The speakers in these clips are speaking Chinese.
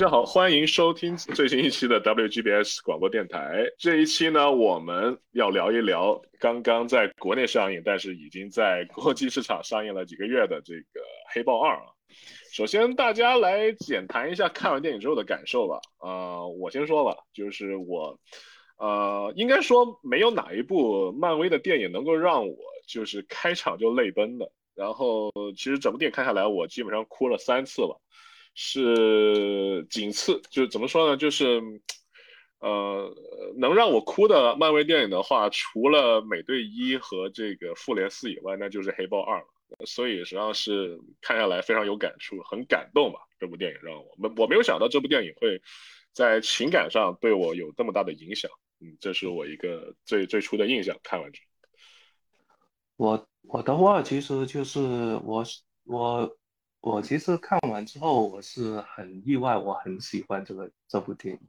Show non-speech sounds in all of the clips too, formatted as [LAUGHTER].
大家好，欢迎收听最新一期的 WGBS 广播电台。这一期呢，我们要聊一聊刚刚在国内上映，但是已经在国际市场上映了几个月的这个《黑豹二》啊。首先，大家来简谈一下看完电影之后的感受吧。啊，我先说吧，就是我，呃，应该说没有哪一部漫威的电影能够让我就是开场就泪奔的。然后，其实整部电影看下来，我基本上哭了三次了。是仅次，就是怎么说呢？就是，呃，能让我哭的漫威电影的话，除了美队一和这个复联四以外，那就是黑豹二了。所以实际上是看下来非常有感触，很感动吧。这部电影让我们我没有想到这部电影会在情感上对我有这么大的影响。嗯，这是我一个最最初的印象。看完之后，我我的话其实就是我我。我其实看完之后，我是很意外，我很喜欢这个这部电影。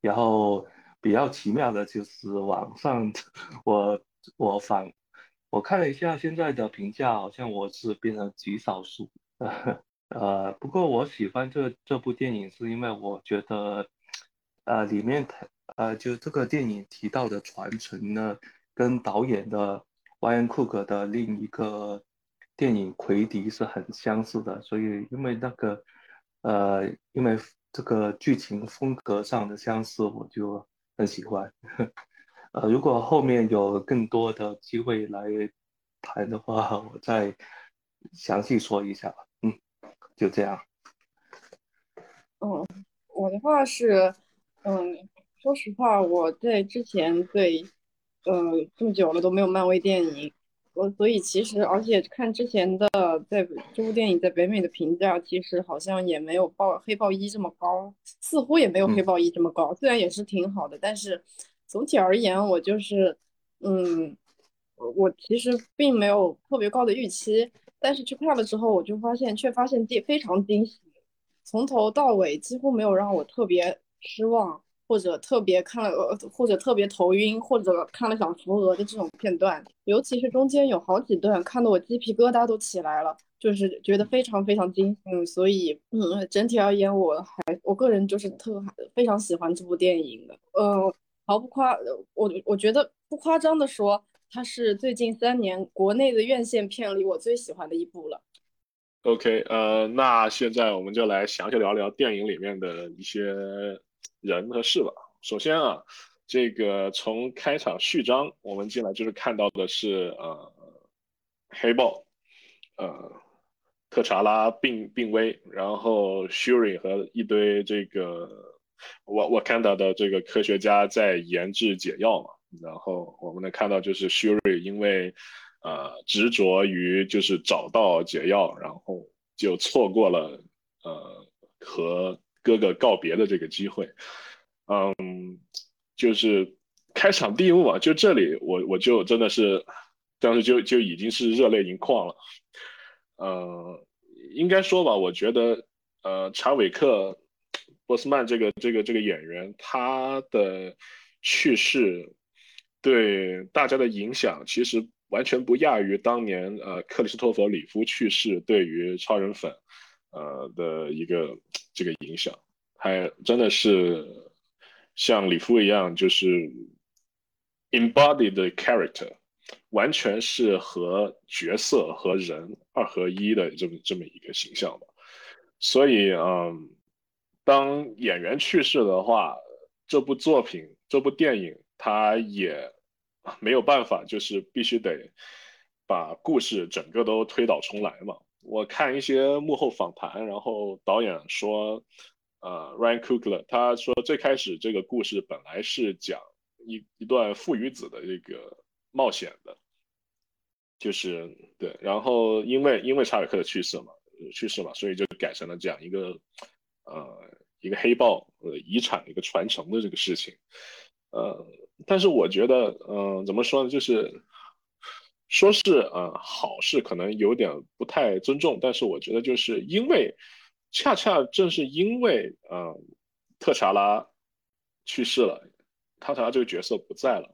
然后比较奇妙的就是网上，我我反我看了一下现在的评价，好像我是变成极少数。[LAUGHS] 呃，不过我喜欢这这部电影，是因为我觉得，呃，里面呃就这个电影提到的传承呢，跟导演的 Ryan Cook 的另一个。电影《魁迪》是很相似的，所以因为那个，呃，因为这个剧情风格上的相似，我就很喜欢。[LAUGHS] 呃，如果后面有更多的机会来谈的话，我再详细说一下吧。嗯，就这样。嗯，我的话是，嗯，说实话，我在之前对，呃，这么久了都没有漫威电影。我所以其实，而且看之前的在这部电影在北美的评价，其实好像也没有豹黑豹一这么高，似乎也没有黑豹一这么高。虽然也是挺好的，但是总体而言，我就是，嗯，我其实并没有特别高的预期。但是去看了之后，我就发现，却发现非非常惊喜，从头到尾几乎没有让我特别失望。或者特别看了，或者特别头晕，或者看了想扶额的这种片段，尤其是中间有好几段，看得我鸡皮疙瘩都起来了，就是觉得非常非常惊嗯，所以嗯，整体而言，我还我个人就是特非常喜欢这部电影的。呃，毫不夸，我我觉得不夸张的说，它是最近三年国内的院线片里我最喜欢的一部了。OK，呃，那现在我们就来详细聊聊电影里面的一些。人和事吧。首先啊，这个从开场序章我们进来就是看到的是呃，黑豹，呃，特查拉病病危，然后 Shuri 和一堆这个我我看到的这个科学家在研制解药嘛。然后我们能看到就是 Shuri 因为呃执着于就是找到解药，然后就错过了呃和。哥哥告别的这个机会，嗯，就是开场第一幕啊，就这里我我就真的是当时就就已经是热泪盈眶了，呃，应该说吧，我觉得呃查韦克波斯曼这个这个这个演员他的去世对大家的影响，其实完全不亚于当年呃克里斯托弗里夫去世对于超人粉。呃的一个这个影响，还真的是像李夫一样，就是 embodied character，完全是和角色和人二合一的这么这么一个形象吧。所以，嗯，当演员去世的话，这部作品这部电影它也没有办法，就是必须得把故事整个都推倒重来嘛。我看一些幕后访谈，然后导演说，呃，Ryan Coogler，他说最开始这个故事本来是讲一一段父与子的这个冒险的，就是对，然后因为因为查尔克的去世嘛，去世嘛，所以就改成了讲一个呃一个黑豹呃遗产的一个传承的这个事情，呃，但是我觉得，嗯，怎么说呢，就是。说是呃好事，可能有点不太尊重，但是我觉得就是因为，恰恰正是因为呃特查拉去世了，特查拉这个角色不在了，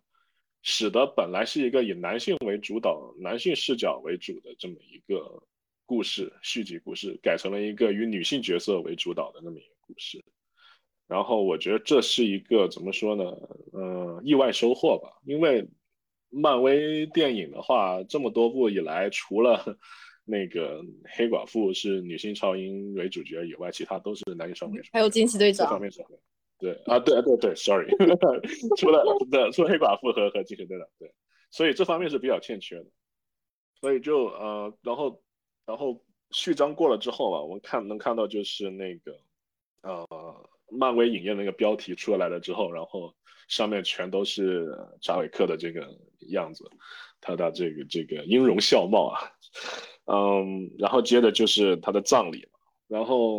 使得本来是一个以男性为主导、男性视角为主的这么一个故事续集故事，改成了一个以女性角色为主导的那么一个故事。然后我觉得这是一个怎么说呢？嗯，意外收获吧。因为漫威电影的话，这么多部以来，除了 [LAUGHS] 那个黑寡妇是女性超英为主角以外，其他都是男性超英。还有惊奇队长。这方面是对啊，对对对，sorry，[LAUGHS] 除了 [LAUGHS] 对除了黑寡妇和和惊奇队长，对，所以这方面是比较欠缺的。所以就呃，然后然后序章过了之后嘛，我们看能看到就是那个呃。漫威影业那个标题出来了之后，然后上面全都是扎韦克的这个样子，他的这个这个音容笑貌啊，嗯，然后接着就是他的葬礼然后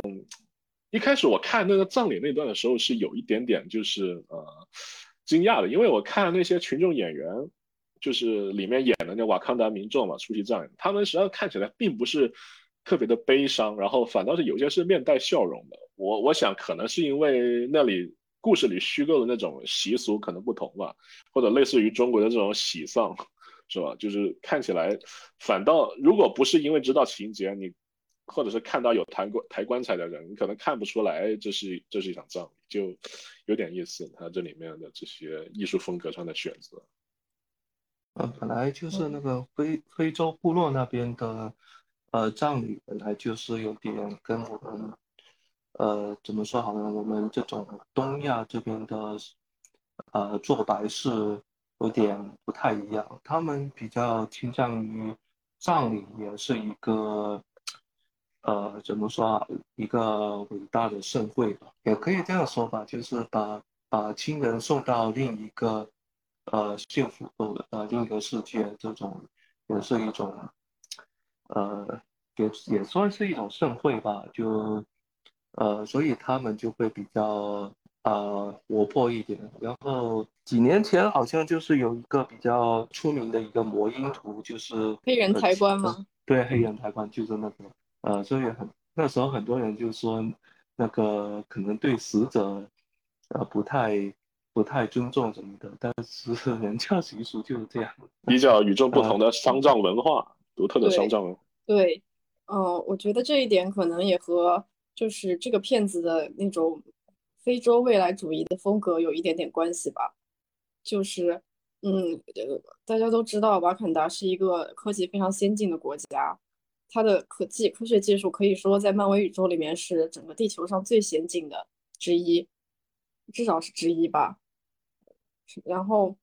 一开始我看那个葬礼那段的时候是有一点点就是呃惊讶的，因为我看那些群众演员，就是里面演的那瓦康达民众嘛出席葬礼，他们实际上看起来并不是。特别的悲伤，然后反倒是有些是面带笑容的。我我想可能是因为那里故事里虚构的那种习俗可能不同吧，或者类似于中国的这种喜丧，[LAUGHS] 是吧？就是看起来反倒如果不是因为知道情节，你或者是看到有抬棺抬棺材的人，你可能看不出来这是这是一场葬礼，就有点意思。它这里面的这些艺术风格上的选择，呃，本来就是那个非非洲部落那边的。呃，葬礼本来就是有点跟我们，呃，怎么说好呢？我们这种东亚这边的，呃，做白事有点不太一样。他们比较倾向于葬礼也是一个，呃，怎么说啊？一个伟大的盛会吧，也可以这样说吧，就是把把亲人送到另一个，呃，幸福呃另一个世界，这种也是一种。呃，也也算是一种盛会吧，就，呃，所以他们就会比较呃活泼一点。然后几年前好像就是有一个比较出名的一个魔音图，就是黑人抬棺吗？对，黑人抬棺就是那个，呃，所以很那时候很多人就说那个可能对死者呃不太不太尊重什么的，但是 [LAUGHS] 人家习俗就是这样，比较与众不同的丧葬文化。独特的丧葬文化。对，嗯，我觉得这一点可能也和就是这个片子的那种非洲未来主义的风格有一点点关系吧。就是，嗯，大家都知道瓦坎达是一个科技非常先进的国家，它的科技科学技术可以说在漫威宇宙里面是整个地球上最先进的之一，至少是之一吧。然后。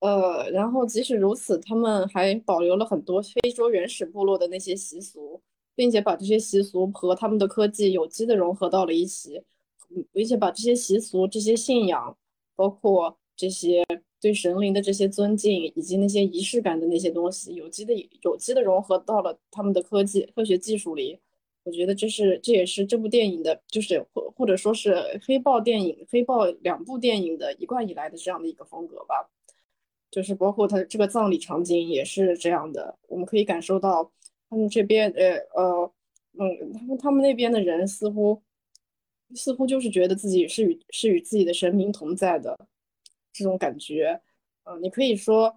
呃，然后即使如此，他们还保留了很多非洲原始部落的那些习俗，并且把这些习俗和他们的科技有机的融合到了一起，嗯并且把这些习俗、这些信仰，包括这些对神灵的这些尊敬，以及那些仪式感的那些东西，有机的有机的融合到了他们的科技科学技术里。我觉得这是这也是这部电影的，就是或或者说是黑豹电影、黑豹两部电影的一贯以来的这样的一个风格吧。就是包括他这个葬礼场景也是这样的，我们可以感受到他们这边，呃呃，嗯，他们他们那边的人似乎似乎就是觉得自己是与是与自己的神明同在的这种感觉，嗯，你可以说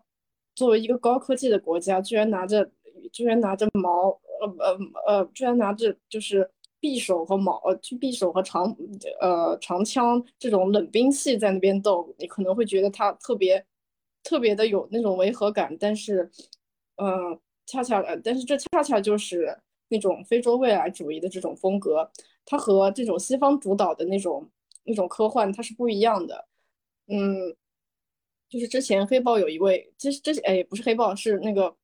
作为一个高科技的国家，居然拿着居然拿着矛，呃呃呃，居然拿着就是匕首和矛，呃，去匕首和长呃长枪这种冷兵器在那边斗，你可能会觉得他特别。特别的有那种违和感，但是，嗯，恰恰呃，但是这恰恰就是那种非洲未来主义的这种风格，它和这种西方主导的那种那种科幻它是不一样的。嗯，就是之前黑豹有一位，其实这哎不是黑豹，是那个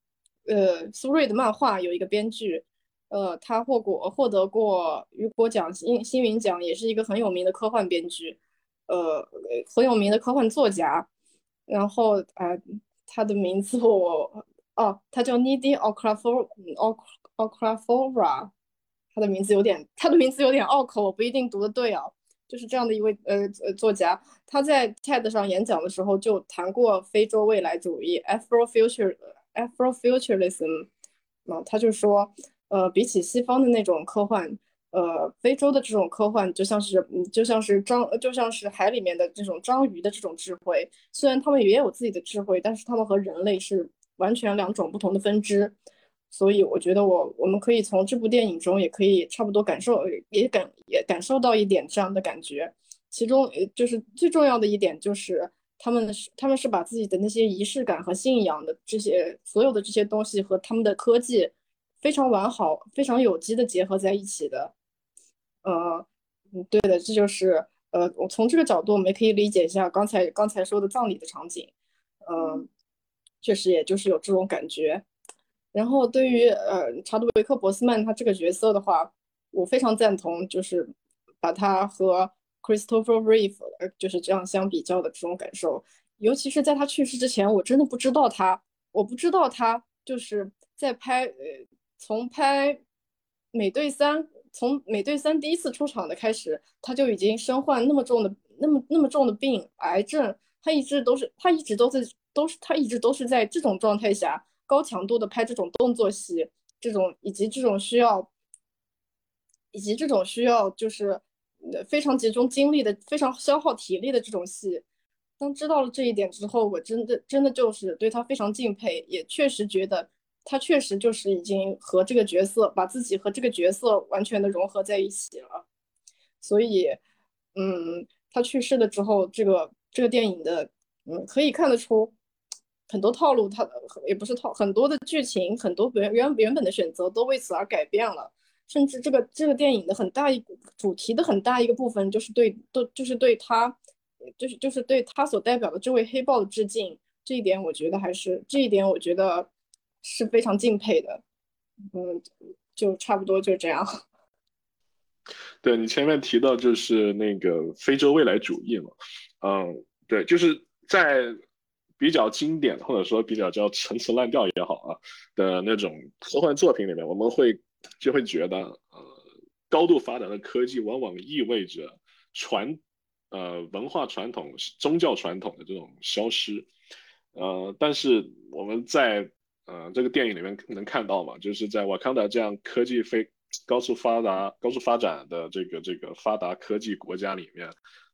呃苏瑞的漫画有一个编剧，呃，他获过获得过雨果奖、星星云奖，也是一个很有名的科幻编剧，呃，很有名的科幻作家。然后，呃，他的名字我，哦，他叫 Nidi Oklafora，他的名字有点，他的名字有点拗口，我不一定读的对啊。就是这样的一位呃呃作家，他在 TED 上演讲的时候就谈过非洲未来主义 （Afrofuture Afrofuturism），啊，他就说，呃，比起西方的那种科幻。呃，非洲的这种科幻就像是，就像是章，就像是海里面的这种章鱼的这种智慧。虽然他们也有自己的智慧，但是他们和人类是完全两种不同的分支。所以我觉得，我我们可以从这部电影中也可以差不多感受，也感也感受到一点这样的感觉。其中就是最重要的一点就是他们是他们是把自己的那些仪式感和信仰的这些所有的这些东西和他们的科技非常完好、非常有机的结合在一起的。呃，嗯，对的，这就是呃，我从这个角度我们也可以理解一下刚才刚才说的葬礼的场景。嗯，确实也就是有这种感觉。然后对于呃查德维克·博斯曼他这个角色的话，我非常赞同，就是把他和 Christopher Reeve 呃就是这样相比较的这种感受。尤其是在他去世之前，我真的不知道他，我不知道他就是在拍呃从拍美队三，从美队三第一次出场的开始，他就已经身患那么重的那么那么重的病，癌症。他一直都是他一直都在都是他一直都是在这种状态下。高强度的拍这种动作戏，这种以及这种需要，以及这种需要就是非常集中精力的、非常消耗体力的这种戏。当知道了这一点之后，我真的真的就是对他非常敬佩，也确实觉得他确实就是已经和这个角色把自己和这个角色完全的融合在一起了。所以，嗯，他去世了之后，这个这个电影的，嗯，可以看得出。很多套路，它也不是套，很多的剧情，很多原原原本的选择都为此而改变了。甚至这个这个电影的很大一主题的很大一个部分，就是对都就是对他，就是就是对他所代表的这位黑豹的致敬。这一点我觉得还是这一点我觉得是非常敬佩的。嗯，就差不多就这样。[LAUGHS] 对你前面提到就是那个非洲未来主义嘛，嗯，对，就是在。比较经典或者说比较叫陈词滥调也好啊的那种科幻作品里面，我们会就会觉得，呃，高度发达的科技往往意味着传，呃，文化传统、宗教传统的这种消失，呃，但是我们在呃这个电影里面能看到嘛，就是在瓦坎达这样科技非高速发达、高速发展的这个这个发达科技国家里面。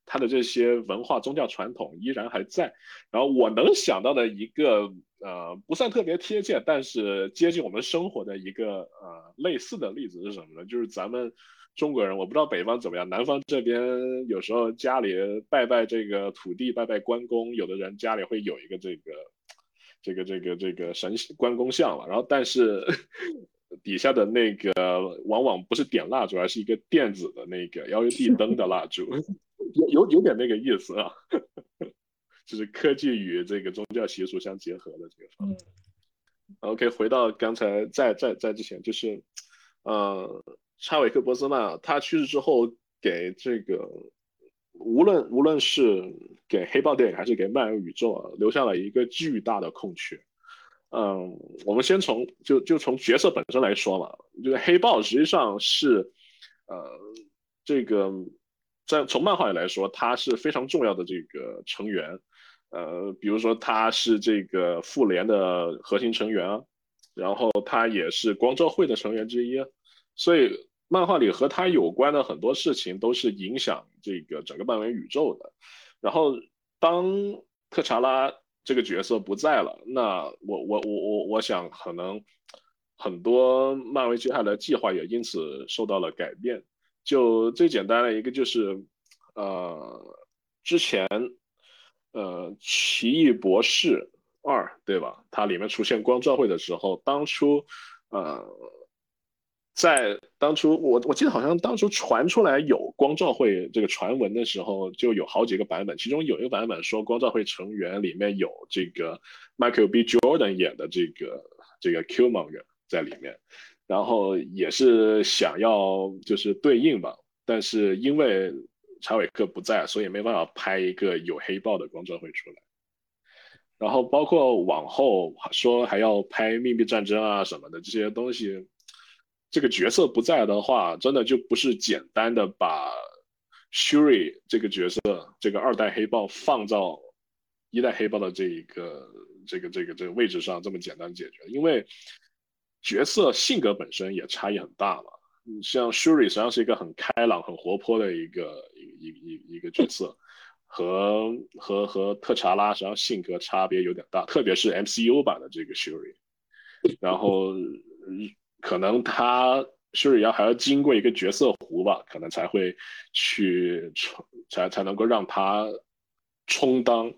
它的这些文化宗教传统依然还在，然后我能想到的一个呃不算特别贴切，但是接近我们生活的一个呃类似的例子是什么呢？就是咱们中国人，我不知道北方怎么样，南方这边有时候家里拜拜这个土地，拜拜关公，有的人家里会有一个这个这个这个这个神关公像嘛，然后但是底下的那个往往不是点蜡烛，而是一个电子的那个 LED 灯的蜡烛。有有有点那个意思啊，就是科技与这个宗教习俗相结合的这个方面。OK，回到刚才在在在之前，就是呃，查韦克·波斯曼他去世之后，给这个无论无论是给黑豹电影还是给漫威宇宙啊，留下了一个巨大的空缺。嗯，我们先从就就从角色本身来说嘛，就是黑豹实际上是呃这个。在从漫画里来说，他是非常重要的这个成员，呃，比如说他是这个复联的核心成员啊，然后他也是光照会的成员之一，所以漫画里和他有关的很多事情都是影响这个整个漫威宇宙的。然后当特查拉这个角色不在了，那我我我我我想可能很多漫威接下来的计划也因此受到了改变。就最简单的一个就是，呃，之前，呃，《奇异博士二》对吧？它里面出现光照会的时候，当初，呃，在当初我我记得好像当初传出来有光照会这个传闻的时候，就有好几个版本，其中有一个版本说光照会成员里面有这个 Michael B. Jordan 演的这个这个 Killmonger 在里面。然后也是想要就是对应吧，但是因为查韦克不在，所以没办法拍一个有黑豹的光照会出来。然后包括往后说还要拍秘密战争啊什么的这些东西，这个角色不在的话，真的就不是简单的把 Shuri 这个角色这个二代黑豹放到一代黑豹的这一个这个这个这个位置上这么简单解决，因为。角色性格本身也差异很大嘛，像 Shuri 实际上是一个很开朗、很活泼的一个一一一一个角色，和和和特查拉实际上性格差别有点大，特别是 MCU 版的这个 Shuri，然后可能他 Shuri 要还要经过一个角色湖吧，可能才会去，才才能够让他充当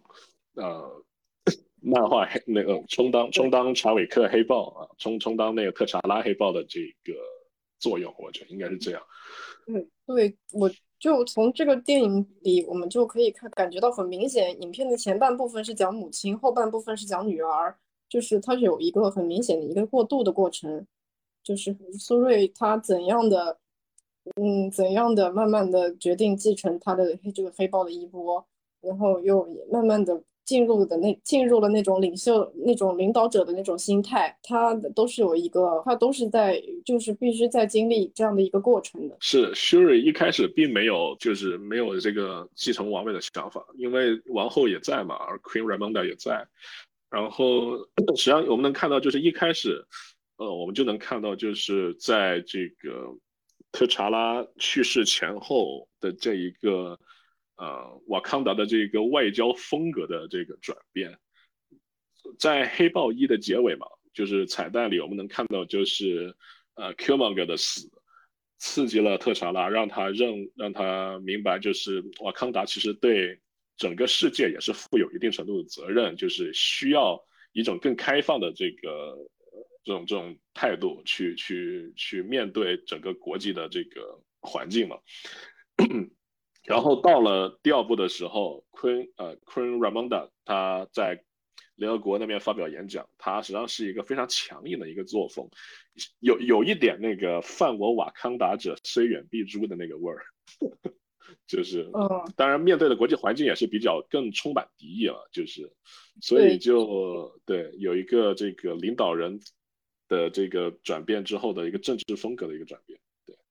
呃漫画黑那个充当充当查韦克黑豹啊，充充当那个特查拉黑豹的这个作用，我觉得应该是这样。嗯，对，我就从这个电影里，我们就可以看感觉到很明显，影片的前半部分是讲母亲，后半部分是讲女儿，就是它有一个很明显的一个过渡的过程。就是苏瑞他怎样的，嗯，怎样的慢慢的决定继承他的这个黑豹的衣钵，然后又慢慢的进入的那进入了那种领袖那种领导者的那种心态，他都是有一个，他都是在就是必须在经历这样的一个过程的。是 Shuri 一开始并没有就是没有这个继承王位的想法，因为王后也在嘛，而 Queen Ramonda 也在，然后实际上我们能看到就是一开始。呃，我们就能看到，就是在这个特查拉去世前后的这一个呃瓦康达的这个外交风格的这个转变，在黑豹一的结尾嘛，就是彩蛋里我们能看到，就是呃 Qmonger 的死刺激了特查拉，让他认让他明白，就是瓦康达其实对整个世界也是负有一定程度的责任，就是需要一种更开放的这个。这种这种态度去去去面对整个国际的这个环境嘛，[COUGHS] 然后到了第二部的时候，Queen 呃 Queen Ramonda 他在联合国那边发表演讲，他实际上是一个非常强硬的一个作风，有有一点那个犯我瓦康达者虽远必诛的那个味儿，[LAUGHS] 就是，当然面对的国际环境也是比较更充满敌意了，就是所以就对有一个这个领导人。的这个转变之后的一个政治风格的一个转变，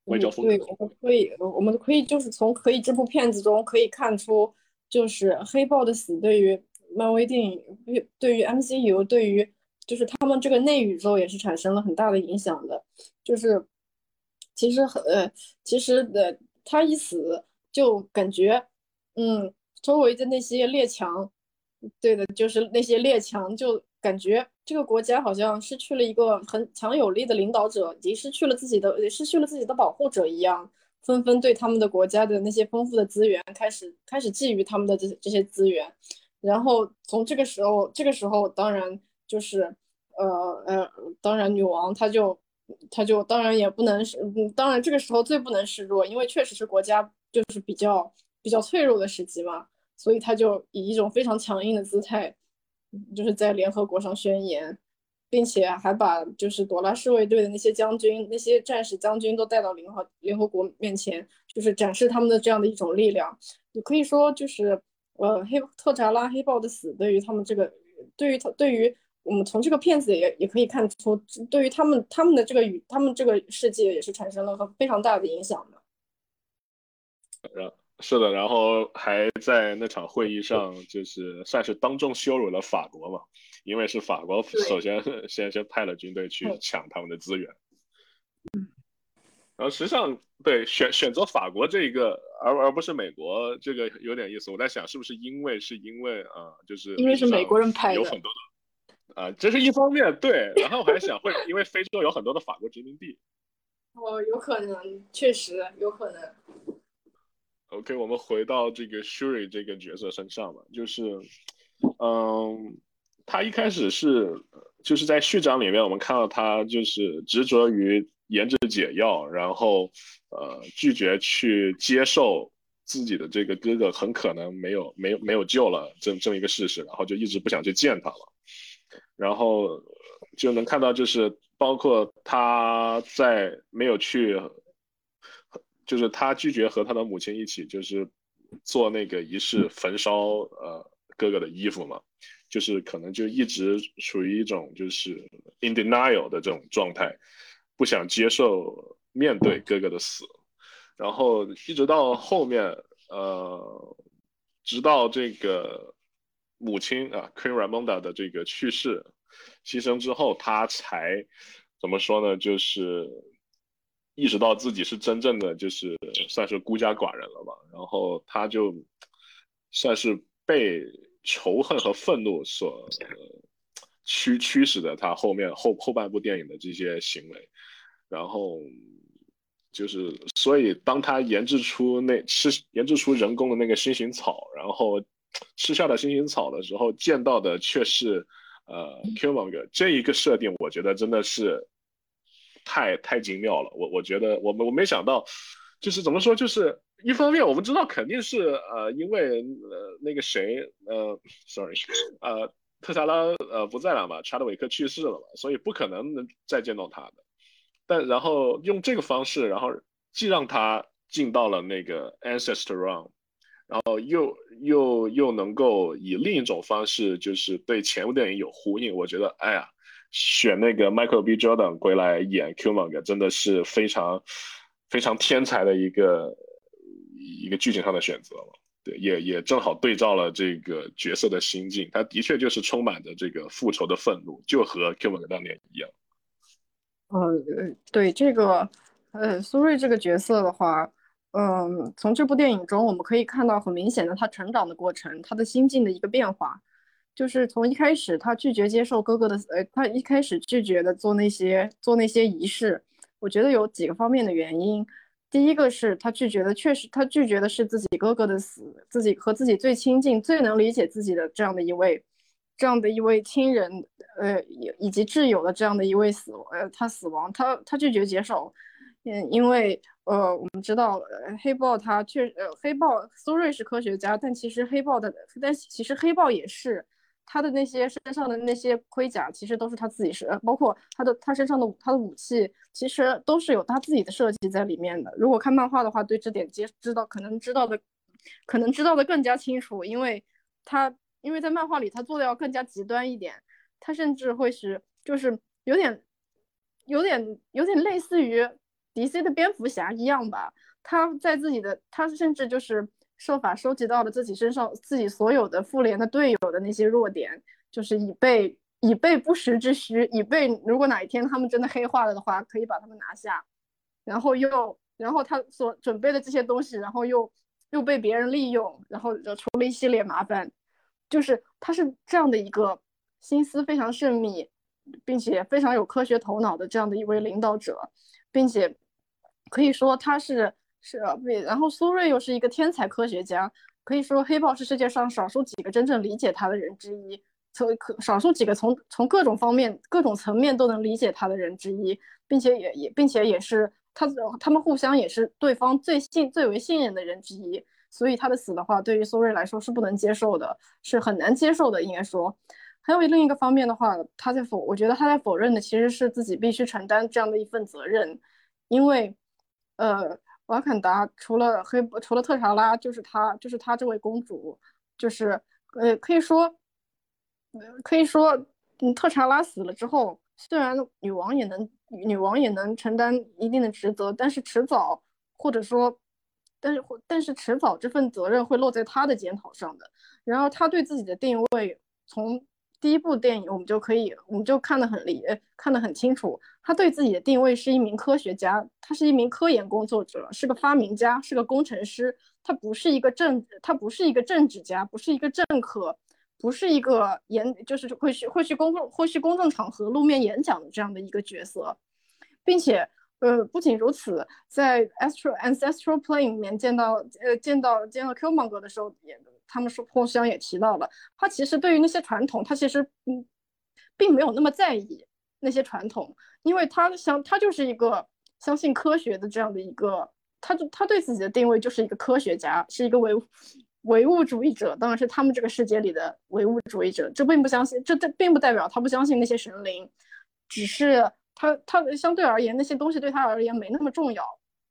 对外交风格。对，我们可以，我们可以就是从可以这部片子中可以看出，就是黑豹的死对于漫威电影，对于 MCU，对于就是他们这个内宇宙也是产生了很大的影响的。就是其实很呃，其实的他一死，就感觉嗯，周围的那些列强，对的，就是那些列强就。感觉这个国家好像失去了一个很强有力的领导者，已经失去了自己的，也失去了自己的保护者一样，纷纷对他们的国家的那些丰富的资源开始开始觊觎他们的这这些资源。然后从这个时候，这个时候当然就是呃呃，当然女王她就她就当然也不能是，当然这个时候最不能示弱，因为确实是国家就是比较比较脆弱的时期嘛，所以她就以一种非常强硬的姿态。就是在联合国上宣言，并且还把就是朵拉侍卫队的那些将军、那些战士将军都带到联合联合国面前，就是展示他们的这样的一种力量。你可以说，就是呃，黑特查拉黑豹的死，对于他们这个，对于他，对于我们从这个片子也也可以看出，对于他们他们的这个与他们这个世界也是产生了非常大的影响的。是的，然后还在那场会议上，就是算是当众羞辱了法国嘛，因为是法国首先 [LAUGHS] 先先派了军队去抢他们的资源。嗯，然后实际上对选选择法国这一个，而而不是美国，这个有点意思。我在想，是不是因为是因为啊，就是因为是美国人派的，有很多的啊，这是一方面对。然后我还想会因为非洲有很多的法国殖民地。哦，有可能，确实有可能。OK，我们回到这个 Shuri 这个角色身上吧，就是，嗯，他一开始是就是在序章里面，我们看到他就是执着于研制解药，然后呃拒绝去接受自己的这个哥哥很可能没有没有没有救了这这么一个事实，然后就一直不想去见他了，然后就能看到就是包括他在没有去。就是他拒绝和他的母亲一起，就是做那个仪式焚烧呃哥哥的衣服嘛，就是可能就一直处于一种就是 in denial 的这种状态，不想接受面对哥哥的死，然后一直到后面呃，直到这个母亲啊 Queen Ramonda 的这个去世牺牲之后，他才怎么说呢？就是。意识到自己是真正的就是算是孤家寡人了吧，然后他就算是被仇恨和愤怒所驱驱使的，他后面后后半部电影的这些行为，然后就是所以当他研制出那吃研制出人工的那个新型草，然后吃下了新型草的时候，见到的却是呃 Killmonger 这一个设定，我觉得真的是太太精妙了。我我觉得我们我没想到，就是怎么说，就是一方面我们知道肯定是呃因为呃那个谁呃 sorry 呃特查拉呃不在了嘛，查德韦克去世了嘛，所以不可能能再见到他的。但然后用这个方式，然后既让他进到了那个 Ancestor run，然后又又又能够以另一种方式，就是对前部电影有呼应。我觉得，哎呀，选那个 Michael B. Jordan 归来演 k u m o n g 真的是非常非常天才的一个一个剧情上的选择了。对，也也正好对照了这个角色的心境，他的确就是充满着这个复仇的愤怒，就和 k u m o n g 当年一样。呃，对这个，呃，苏瑞这个角色的话，嗯，从这部电影中我们可以看到很明显的他成长的过程，他的心境的一个变化，就是从一开始他拒绝接受哥哥的，呃，他一开始拒绝的做那些做那些仪式，我觉得有几个方面的原因，第一个是他拒绝的确实他拒绝的是自己哥哥的死，自己和自己最亲近、最能理解自己的这样的一位。这样的一位亲人，呃，以以及挚友的这样的一位死，呃，他死亡，他他拒绝接受，嗯，因为，呃，我们知道，呃，黑豹他确，呃，黑豹苏瑞是科学家，但其实黑豹的，但其实黑豹也是他的那些身上的那些盔甲，其实都是他自己是，包括他的他身上的他的武器，其实都是有他自己的设计在里面的。如果看漫画的话，对这点接知道可能知道的，可能知道的更加清楚，因为他。因为在漫画里，他做的要更加极端一点，他甚至会是就是有点有点有点类似于 DC 的蝙蝠侠一样吧。他在自己的他甚至就是设法收集到了自己身上自己所有的复联的队友的那些弱点，就是以备以备不时之需，以备如果哪一天他们真的黑化了的话，可以把他们拿下。然后又然后他所准备的这些东西，然后又又被别人利用，然后惹出了一系列麻烦。就是他是这样的一个心思非常缜密，并且非常有科学头脑的这样的一位领导者，并且可以说他是是啊，对然后苏瑞又是一个天才科学家，可以说黑豹是世界上少数几个真正理解他的人之一，从可少数几个从从各种方面各种层面都能理解他的人之一，并且也也并且也是他他们互相也是对方最信最为信任的人之一。所以他的死的话，对于苏瑞来说是不能接受的，是很难接受的。应该说，还有另一个方面的话，他在否，我觉得他在否认的其实是自己必须承担这样的一份责任，因为，呃，瓦坎达除了黑，除了特查拉，就是他，就是他这位公主，就是，呃，可以说，可以说，嗯，特查拉死了之后，虽然女王也能，女王也能承担一定的职责，但是迟早，或者说。但是，但是迟早这份责任会落在他的肩头上的。然后他对自己的定位，从第一部电影我们就可以，我们就看得很理，看得很清楚。他对自己的定位是一名科学家，他是一名科研工作者，是个发明家，是个工程师。他不是一个政，他不是一个政治家，不是一个政客，不是一个演，就是会去会去公共会去公众场合露面演讲的这样的一个角色，并且。呃，不仅如此，在 Astro Ancestral Plane 里面见到，呃，见到见到 Killmonger 的时候，也他们说互相也提到了，他其实对于那些传统，他其实嗯，并没有那么在意那些传统，因为他相他就是一个相信科学的这样的一个，他就他对自己的定位就是一个科学家，是一个唯唯物主义者，当然是他们这个世界里的唯物主义者，这并不相信，这这并不代表他不相信那些神灵，只是。他他相对而言，那些东西对他而言没那么重要，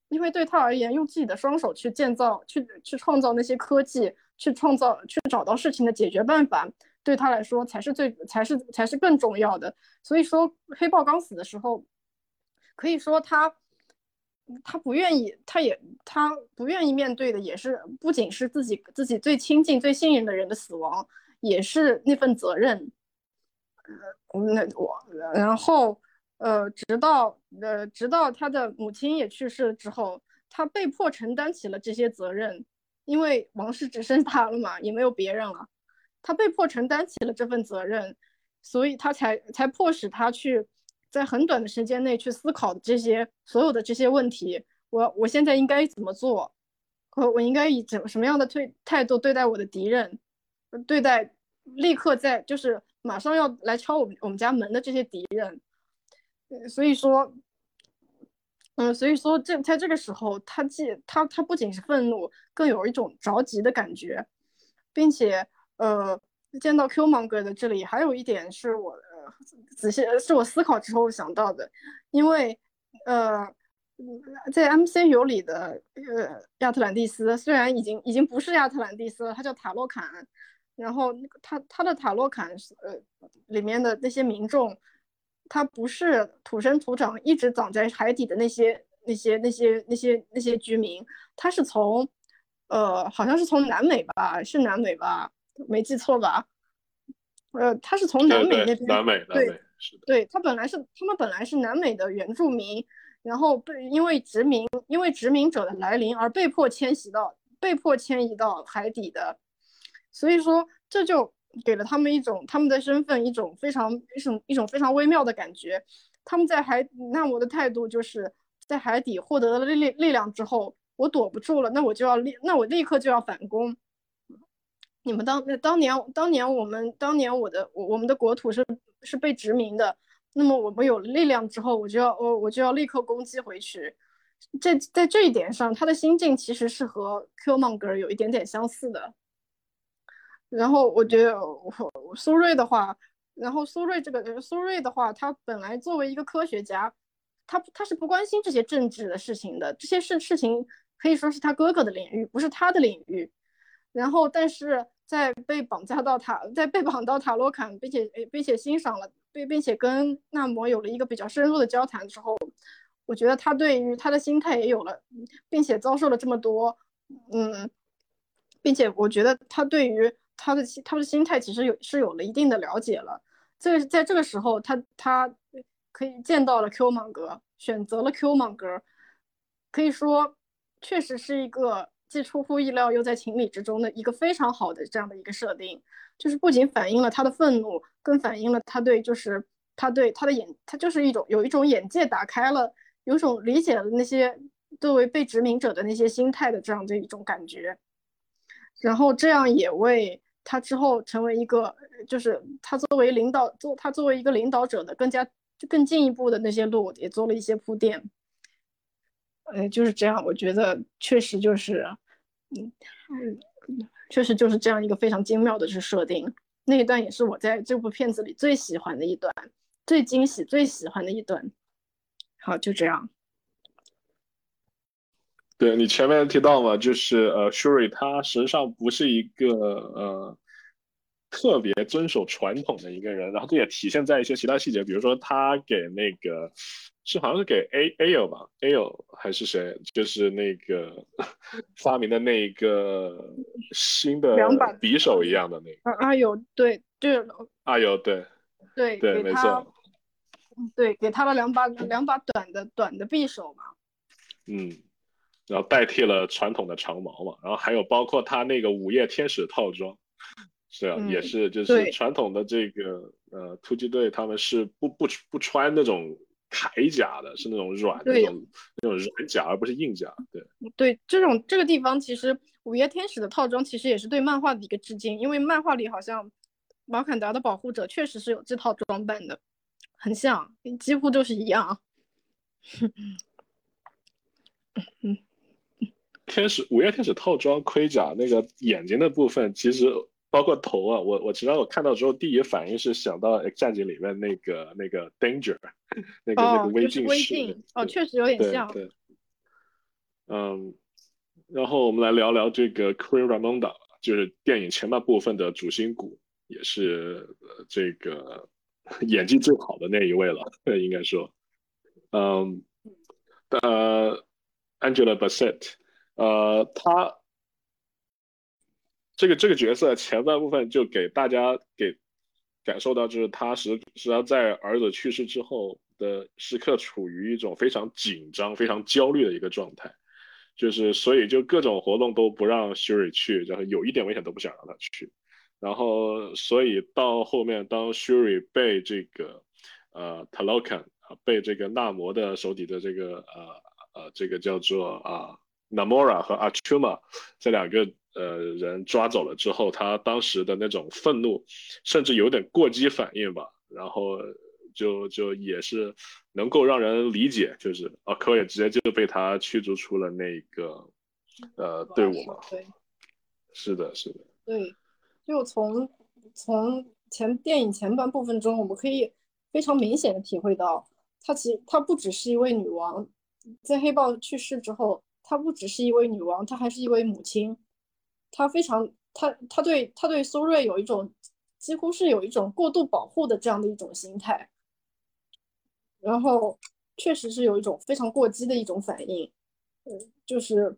因为对他而言，用自己的双手去建造、去去创造那些科技，去创造、去找到事情的解决办法，对他来说才是最才是才是更重要的。所以说，黑豹刚死的时候，可以说他他不愿意，他也他不愿意面对的也是不仅是自己自己最亲近、最信任的人的死亡，也是那份责任。呃，那我然后。呃，直到呃，直到他的母亲也去世了之后，他被迫承担起了这些责任，因为王室只剩他了嘛，也没有别人了，他被迫承担起了这份责任，所以他才才迫使他去在很短的时间内去思考这些所有的这些问题，我我现在应该怎么做，我我应该以怎什么样的对态度对待我的敌人，对待立刻在就是马上要来敲我们我们家门的这些敌人。所以说，嗯，所以说这在这个时候，他既他他不仅是愤怒，更有一种着急的感觉，并且呃。见到 Q 芒哥的这里，还有一点是我呃仔细是我思考之后想到的，因为呃在 MCU 里的呃亚特兰蒂斯虽然已经已经不是亚特兰蒂斯了，它叫塔洛坎，然后他他的塔洛坎呃里面的那些民众，他不是土生土长一直长在海底的那些那些那些那些那些居民，他是从呃好像是从南美吧，是南美吧。没记错吧？呃，他是从南美那边，南美，南美是的。对他本来是他们本来是南美的原住民，然后被因为殖民，因为殖民者的来临而被迫迁徙到被迫迁移到海底的，所以说这就给了他们一种他们的身份一种非常一种一种非常微妙的感觉。他们在海那我的态度就是在海底获得了力力力量之后，我躲不住了，那我就要立，那我立刻就要反攻。你们当那当年当年我们当年我的我我们的国土是是被殖民的，那么我们有了力量之后，我就要我我就要立刻攻击回去。这在这一点上，他的心境其实是和 Q Monger 有一点点相似的。然后我觉得苏瑞的话，然后苏瑞这个苏瑞的话，他本来作为一个科学家，他他是不关心这些政治的事情的，这些事事情可以说是他哥哥的领域，不是他的领域。然后但是。在被绑架到塔，在被绑到塔罗坎，并且并且欣赏了，并并且跟纳摩有了一个比较深入的交谈之后，我觉得他对于他的心态也有了，并且遭受了这么多，嗯，并且我觉得他对于他的他的心态其实有是有了一定的了解了。这个在这个时候，他他可以见到了 Q 芒格，选择了 Q 芒格，可以说确实是一个。既出乎意料又在情理之中的一个非常好的这样的一个设定，就是不仅反映了他的愤怒，更反映了他对就是他对他的眼，他就是一种有一种眼界打开了，有种理解了那些作为被殖民者的那些心态的这样的一种感觉，然后这样也为他之后成为一个就是他作为领导做他作为一个领导者的更加就更进一步的那些路也做了一些铺垫。呃，就是这样，我觉得确实就是，嗯，确实就是这样一个非常精妙的是设定。那一段也是我在这部片子里最喜欢的一段，最惊喜、最喜欢的一段。好，就这样。对你前面提到嘛，就是呃，Shuri 他实际上不是一个呃特别遵守传统的一个人，然后这也体现在一些其他细节，比如说他给那个。是好像是给 A A O 吧，A O 还是谁？就是那个 [LAUGHS] 发明的那一个新的两把匕首一样的那个。啊有对，就是啊有对对对没错，对给他了两把两把短的短的匕首嘛。嗯，然后代替了传统的长矛嘛，然后还有包括他那个午夜天使套装，是啊，也是就是传统的这个呃突击队他们是不不不穿那种。铠甲的是那种软的那种那种软甲，而不是硬甲。对对，这种这个地方其实午夜天使的套装其实也是对漫画的一个致敬，因为漫画里好像马坎达的保护者确实是有这套装扮的，很像，几乎就是一样。[LAUGHS] 天使午夜天使套装盔甲那个眼睛的部分其实。包括头啊，我我其实我看到之后，第一反应是想到《X 战警》里面那个那个 Danger，[LAUGHS] 那个那个微镜式，哦，确实有点像。对，嗯，然后我们来聊聊这个 Queen Ramonda，就是电影前半部分的主心骨，也是这个 [LAUGHS] 演技最好的那一位了，[LAUGHS] 应该说，嗯，呃，Angela Bassett，呃，他。这个这个角色前半部分就给大家给感受到，就是他实实际上在儿子去世之后的时刻处于一种非常紧张、非常焦虑的一个状态，就是所以就各种活动都不让 Shuri 去，然后有一点危险都不想让他去，然后所以到后面当 Shuri 被这个呃 Talokan 啊被这个纳摩的手底的这个呃呃，这个叫做啊 Namora 和 Achuma 这两个呃人抓走了之后，他当时的那种愤怒，甚至有点过激反应吧，然后就就也是能够让人理解，就是啊，科也直接就被他驱逐出了那个呃队伍嘛。对，是的，是的。对，就从从前电影前半部分中，我们可以非常明显的体会到，她其实她不只是一位女王，在黑豹去世之后，她不只是一位女王，她还是一位母亲。她非常，她她对她对苏瑞有一种几乎是有一种过度保护的这样的一种心态，然后确实是有一种非常过激的一种反应，嗯，就是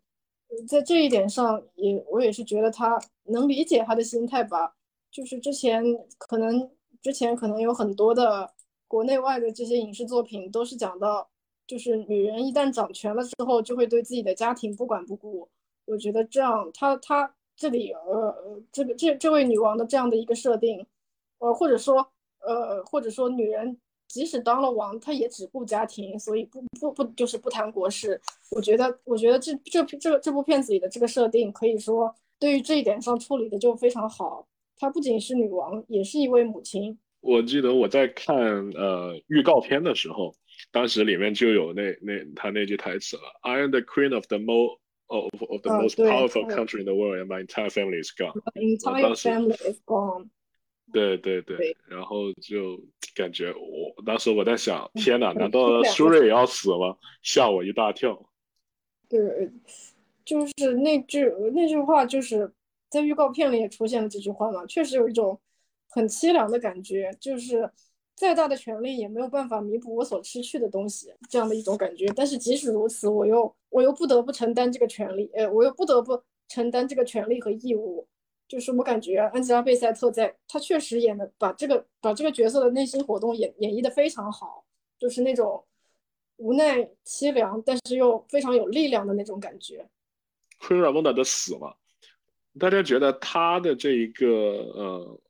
在这一点上也我也是觉得她能理解她的心态吧。就是之前可能之前可能有很多的国内外的这些影视作品都是讲到，就是女人一旦掌权了之后，就会对自己的家庭不管不顾。我觉得这样，她她这里呃这个这这位女王的这样的一个设定，呃或者说呃或者说女人即使当了王，她也只顾家庭，所以不不不就是不谈国事。我觉得我觉得这这这这部片子里的这个设定，可以说对于这一点上处理的就非常好。她不仅是女王，也是一位母亲。我记得我在看呃预告片的时候，当时里面就有那那他那句台词了：“I am the queen of the most of of the most powerful country in the world, and my entire family is gone.” Entire family is gone。对对对，然后就感觉我当时我在想，天哪，难道苏瑞也要死吗？吓我一大跳。对，就是那句那句话就是。在预告片里也出现了这句话嘛，确实有一种很凄凉的感觉，就是再大的权利也没有办法弥补我所失去的东西，这样的一种感觉。但是即使如此，我又我又不得不承担这个权利，呃，我又不得不承担这个权利和义务。就是我感觉安吉拉贝塞特在，她确实演的把这个把这个角色的内心活动演演绎的非常好，就是那种无奈凄凉，但是又非常有力量的那种感觉。昆尔蒙达的死嘛。大家觉得他的这一个呃，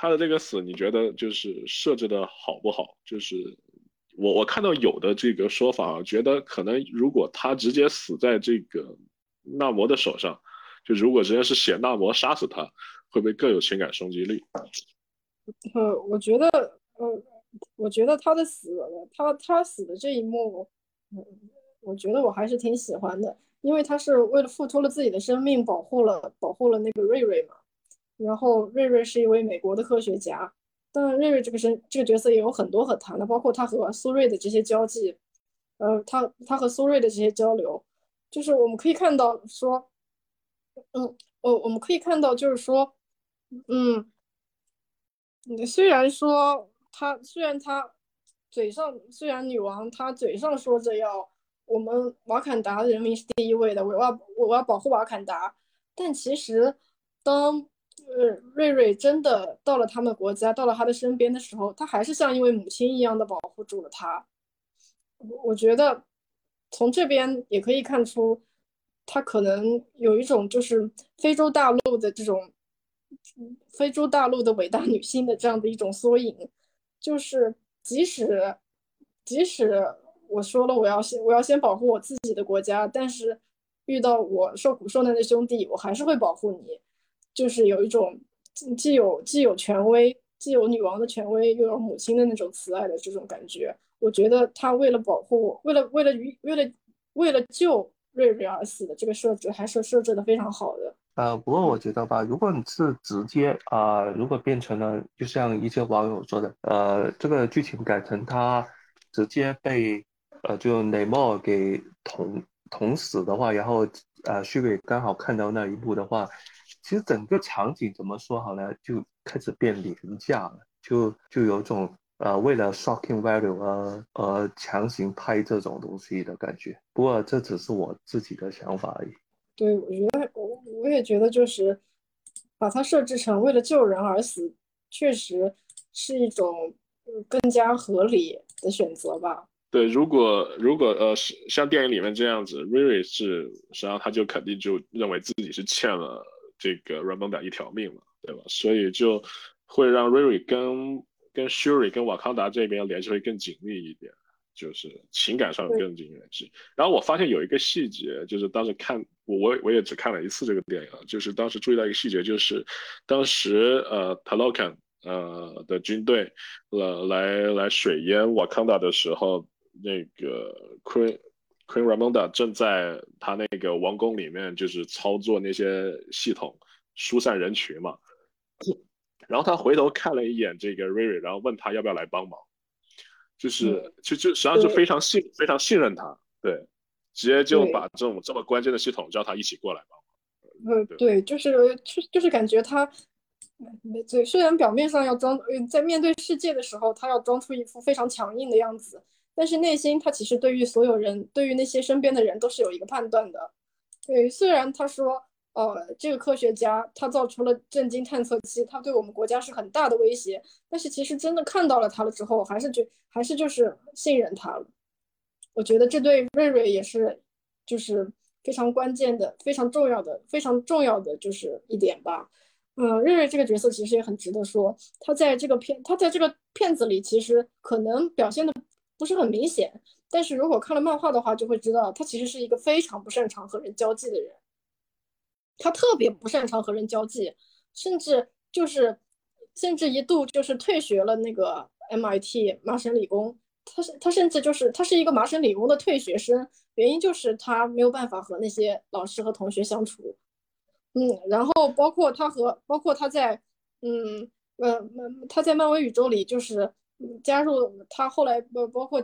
他的这个死，你觉得就是设置的好不好？就是我我看到有的这个说法，觉得可能如果他直接死在这个纳摩的手上，就如果直接是写纳摩杀死他，会不会更有情感冲击力？呃，我觉得呃，我觉得他的死，他他死的这一幕，嗯，我觉得我还是挺喜欢的。因为他是为了付出了自己的生命，保护了保护了那个瑞瑞嘛。然后瑞瑞是一位美国的科学家，当然瑞瑞这个身这个角色也有很多可谈的，包括他和苏瑞的这些交际，呃，他他和苏瑞的这些交流，就是我们可以看到说，嗯，我我们可以看到就是说，嗯，你虽然说他虽然他嘴上虽然女王她嘴上说着要。我们瓦坎达人民是第一位的，我要我要保护瓦坎达。但其实，当呃瑞瑞真的到了他们国家，到了他的身边的时候，他还是像一位母亲一样的保护住了他。我我觉得从这边也可以看出，他可能有一种就是非洲大陆的这种非洲大陆的伟大女性的这样的一种缩影，就是即使即使。我说了，我要先我要先保护我自己的国家，但是遇到我受苦受难的兄弟，我还是会保护你。就是有一种既有既有权威，既有女王的权威，又有母亲的那种慈爱的这种感觉。我觉得他为了保护，为了为了为了为了救瑞瑞而死的这个设置，还是设置的非常好的。呃，不过我觉得吧，如果你是直接啊，如果变成了，就像一些网友说的，呃，这个剧情改成他直接被。呃，就雷莫给捅捅死的话，然后呃，旭伟刚好看到那一幕的话，其实整个场景怎么说好呢？就开始变廉价了，就就有种呃为了 shocking value 而而强行拍这种东西的感觉。不过这只是我自己的想法而已。对，我觉得我我也觉得就是把它设置成为了救人而死，确实是一种更加合理的选择吧。对，如果如果呃是像电影里面这样子，瑞瑞是实际上他就肯定就认为自己是欠了这个 Ramonda 一条命嘛，对吧？所以就会让瑞瑞跟跟 Shuri 跟瓦康达这边联系会更紧密一点。就是情感上更紧密一些。然后我发现有一个细节，就是当时看我我我也只看了一次这个电影，就是当时注意到一个细节，就是当时呃 Talokan 呃的军队呃来来水淹瓦康达的时候，那个 Queen Queen Ramonda 正在他那个王宫里面，就是操作那些系统疏散人群嘛。然后他回头看了一眼这个瑞瑞，然后问他要不要来帮忙。就是就就实际上是非常信非常信任他，对，直接就把这种这么关键的系统叫他一起过来帮忙。嗯，对，就是就就是感觉他，对，虽然表面上要装，在面对世界的时候，他要装出一副非常强硬的样子，但是内心他其实对于所有人，对于那些身边的人都是有一个判断的。对，虽然他说。呃，这个科学家他造出了震惊探测器，他对我们国家是很大的威胁。但是其实真的看到了他了之后，还是觉还是就是信任他了。我觉得这对瑞瑞也是，就是非常关键的、非常重要的、非常重要的就是一点吧。嗯，瑞瑞这个角色其实也很值得说。他在这个片，他在这个片子里其实可能表现的不是很明显，但是如果看了漫画的话，就会知道他其实是一个非常不擅长和人交际的人。他特别不擅长和人交际，甚至就是，甚至一度就是退学了那个 MIT 麻省理工。他是他甚至就是他是一个麻省理工的退学生，原因就是他没有办法和那些老师和同学相处。嗯，然后包括他和包括他在，嗯呃他在漫威宇宙里就是。加入他后来包包括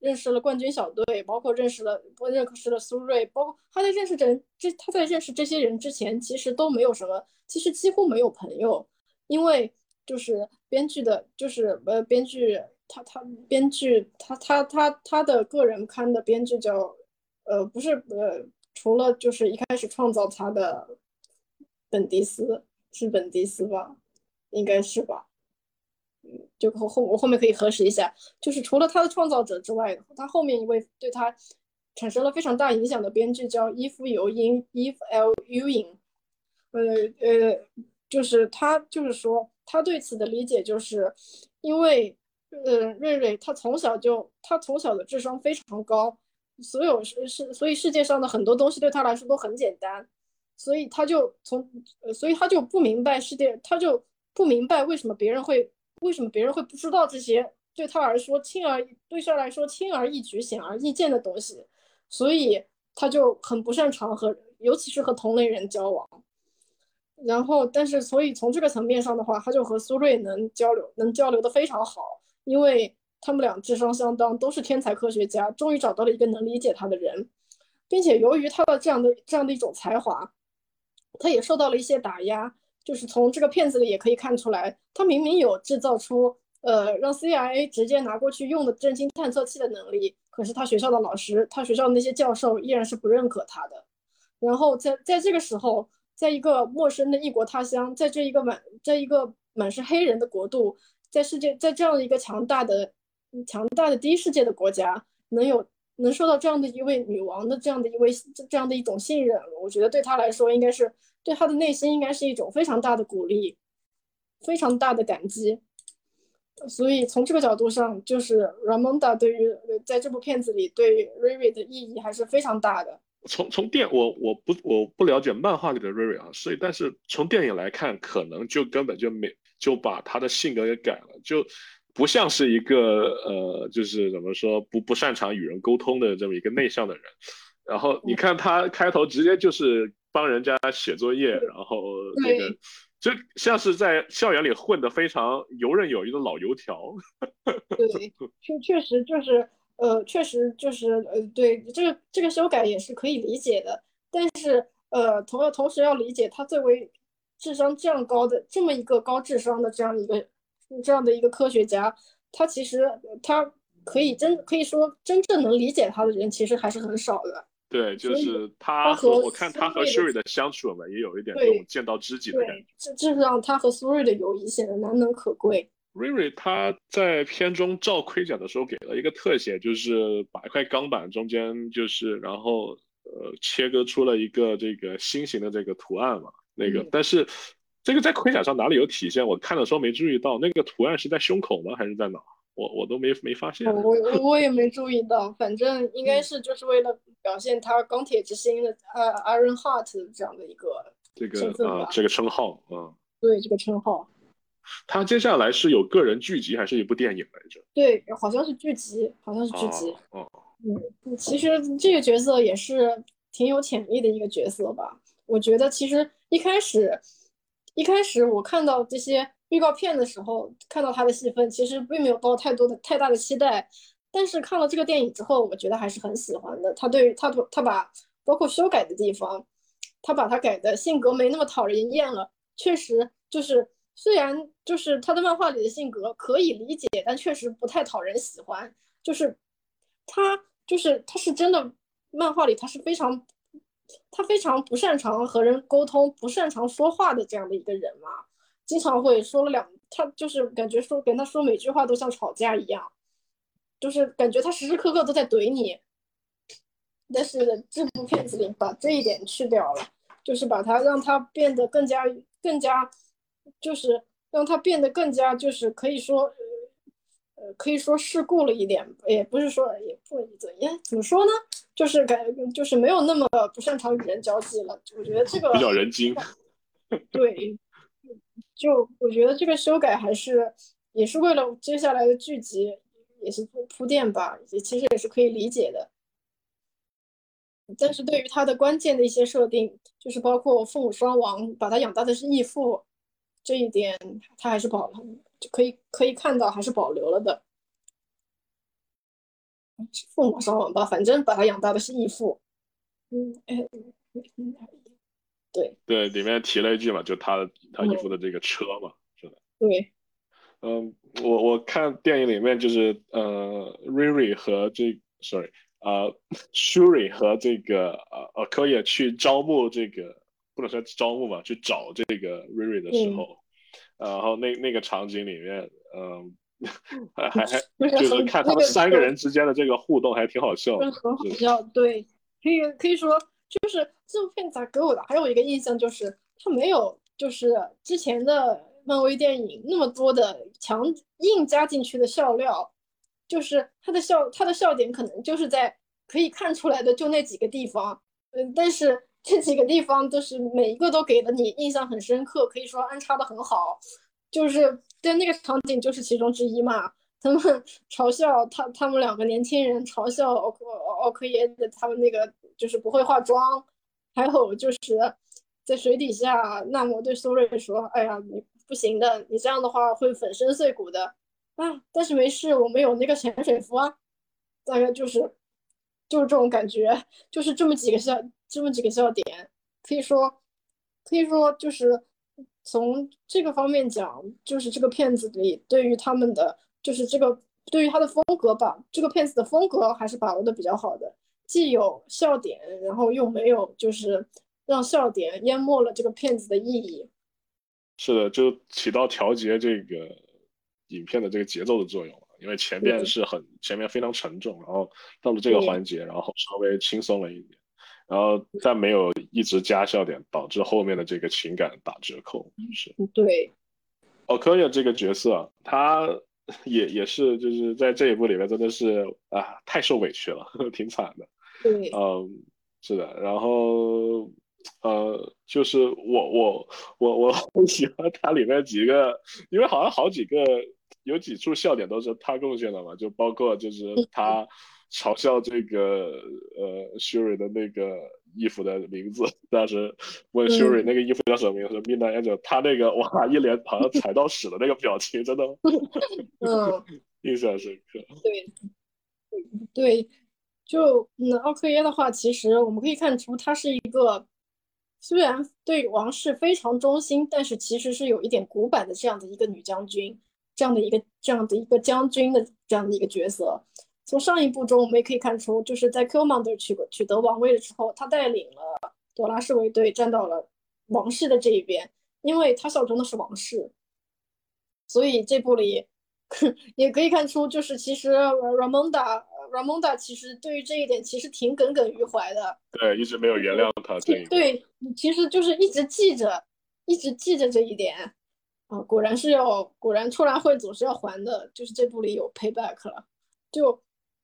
认识了冠军小队，包括认识了不认识了苏瑞，包括他在认识这这他在认识这些人之前，其实都没有什么，其实几乎没有朋友，因为就是编剧的，就是呃编剧他他编剧他他他他的个人刊的编剧叫呃不是呃除了就是一开始创造他的本迪斯是本迪斯吧，应该是吧。就后后我后面可以核实一下，就是除了他的创造者之外，他后面一位对他产生了非常大影响的编剧叫伊夫尤因 （Eve L. Ewing）。呃呃，就是他就是说他对此的理解就是，因为呃瑞瑞他从小就他从小的智商非常高，所有是是所以世界上的很多东西对他来说都很简单，所以他就从呃所以他就不明白世界，他就不明白为什么别人会。为什么别人会不知道这些对他来说轻而对他来说轻而易举、显而易见的东西？所以他就很不擅长和，尤其是和同类人交往。然后，但是所以从这个层面上的话，他就和苏瑞能交流，能交流的非常好，因为他们俩智商相当，都是天才科学家，终于找到了一个能理解他的人，并且由于他的这样的这样的一种才华，他也受到了一些打压。就是从这个片子里也可以看出来，他明明有制造出呃让 CIA 直接拿过去用的震惊探测器的能力，可是他学校的老师，他学校的那些教授依然是不认可他的。然后在在这个时候，在一个陌生的异国他乡，在这一个满在一个满是黑人的国度，在世界在这样的一个强大的强大的第一世界的国家，能有能受到这样的一位女王的这样的一位这样的一种信任，我觉得对他来说应该是。对他的内心应该是一种非常大的鼓励，非常大的感激。所以从这个角度上，就是 Ramonda 对于在这部片子里对 Riri 的意义还是非常大的。从从电我我不我不了解漫画里的 Riri 啊，所以但是从电影来看，可能就根本就没就把他的性格给改了，就不像是一个呃，就是怎么说不不擅长与人沟通的这么一个内向的人。然后你看他开头直接就是。帮人家写作业，然后那个就像是在校园里混得非常游刃有余的老油条。对，[LAUGHS] 确确实就是呃，确实就是呃，对这个这个修改也是可以理解的。但是呃，同要同时要理解，他作为智商这样高的这么一个高智商的这样一个这样的一个科学家，他其实他可以真可以说真正能理解他的人其实还是很少的。对，就是他和我看他和 Sherry 的相处嘛，也有一点那种见到知己的感觉。这这让他和苏瑞的友谊显得难能可贵。瑞瑞他在片中照盔甲的时候给了一个特写，就是把一块钢板中间就是然后呃切割出了一个这个心形的这个图案嘛，那个但是这个在盔甲上哪里有体现？我看的时候没注意到，那个图案是在胸口吗？还是在哪？我我都没没发现。我 [LAUGHS] 我也没注意到，反正应该是就是为了表现他钢铁之心的呃 Iron Heart 这样的一个这个身份吧啊这个称号啊。对这个称号。[LAUGHS] 他接下来是有个人剧集还是一部电影来着？对，好像是剧集，好像是剧集。哦，嗯，其实这个角色也是挺有潜力的一个角色吧。我觉得其实一开始，一开始我看到这些预告片的时候，看到他的戏份，其实并没有抱太多的太大的期待。但是看了这个电影之后，我觉得还是很喜欢的。他对他他把包括修改的地方，他把他改的性格没那么讨人厌了。确实就是。虽然就是他的漫画里的性格可以理解，但确实不太讨人喜欢。就是他，就是他是真的，漫画里他是非常，他非常不擅长和人沟通，不擅长说话的这样的一个人嘛。经常会说了两，他就是感觉说跟他说每句话都像吵架一样，就是感觉他时时刻刻都在怼你。但是这部片子里把这一点去掉了，就是把他让他变得更加更加。就是让他变得更加，就是可以说，呃，可以说世故了一点，也不是说也不怎样，怎么说呢？就是感，就是没有那么不擅长与人交际了。我觉得这个比较人精。[LAUGHS] 对，就我觉得这个修改还是也是为了接下来的剧集，也是铺铺垫吧，也其实也是可以理解的。但是对于他的关键的一些设定，就是包括父母双亡，把他养大的是义父。这一点他还是保了，就，可以可以看到还是保留了的。父母双亡吧，反正把他养大的是义父。嗯，哎，对对，里面提了一句嘛，就他他衣服的这个车嘛，是的。对，嗯，我我看电影里面就是呃，Riri 和这，sorry 呃，Shuri 和这个呃呃，可以去招募这个。不能说招募吧，去找这个瑞瑞的时候，然后那那个场景里面，嗯，[LAUGHS] 还还还就是看他们三个人之间的这个互动，还挺好笑，很好笑。对，可以可以说，就是这部片子给我的还有一个印象就是，它没有就是之前的漫威电影那么多的强硬加进去的笑料，就是它的笑它的笑点可能就是在可以看出来的就那几个地方，嗯，但是。这几个地方都是每一个都给了你印象很深刻，可以说安插的很好。就是对那个场景就是其中之一嘛。他们 [LAUGHS] 嘲笑他，他们两个年轻人嘲笑奥克奥克耶的，他们那个就是不会化妆。还有就是在水底下，那么对苏瑞说：“哎呀，你不行的，你这样的话会粉身碎骨的啊。”但是没事，我们有那个潜水服啊。大概就是就是这种感觉，就是这么几个笑。这么几个笑点，可以说，可以说就是从这个方面讲，就是这个片子里对于他们的，就是这个对于他的风格吧，这个片子的风格还是把握的比较好的，既有笑点，然后又没有就是让笑点淹没了这个片子的意义。是的，就起到调节这个影片的这个节奏的作用因为前面是很前面非常沉重，然后到了这个环节，然后稍微轻松了一点。然后再没有一直加笑点，导致后面的这个情感打折扣，是。对。奥科亚这个角色，他也也是就是在这一部里面真的是啊，太受委屈了，[LAUGHS] 挺惨的。对。嗯，是的。然后呃，就是我我我我很喜欢他里面几个，因为好像好几个有几处笑点都是他贡献的嘛，就包括就是他。嘲笑这个呃，Shuri 的那个衣服的名字，当时问 Shuri 那个衣服叫什么名字，Midnight Angel，他那个哇，一脸好像踩到屎的那个表情，真的 [LAUGHS] [LAUGHS] 嗯，印象深刻。对，对，就嗯，奥克耶的话，其实我们可以看出，她是一个虽然对王室非常忠心，但是其实是有一点古板的这样的一个女将军，这样的一个这样的一个将军的这样的一个角色。从上一部中，我们也可以看出，就是在 k i l m o n d e r 取取得王位的时候，他带领了朵拉侍卫队站到了王室的这一边，因为他效忠的是王室。所以这部里 [LAUGHS] 也可以看出，就是其实 Ramonda Ramonda 其实对于这一点其实挺耿耿于怀的。对，一直没有原谅他。对，其实就是一直记着，一直记着这一点。啊，果然是要，果然出来会总是要还的，就是这部里有 payback 了，就，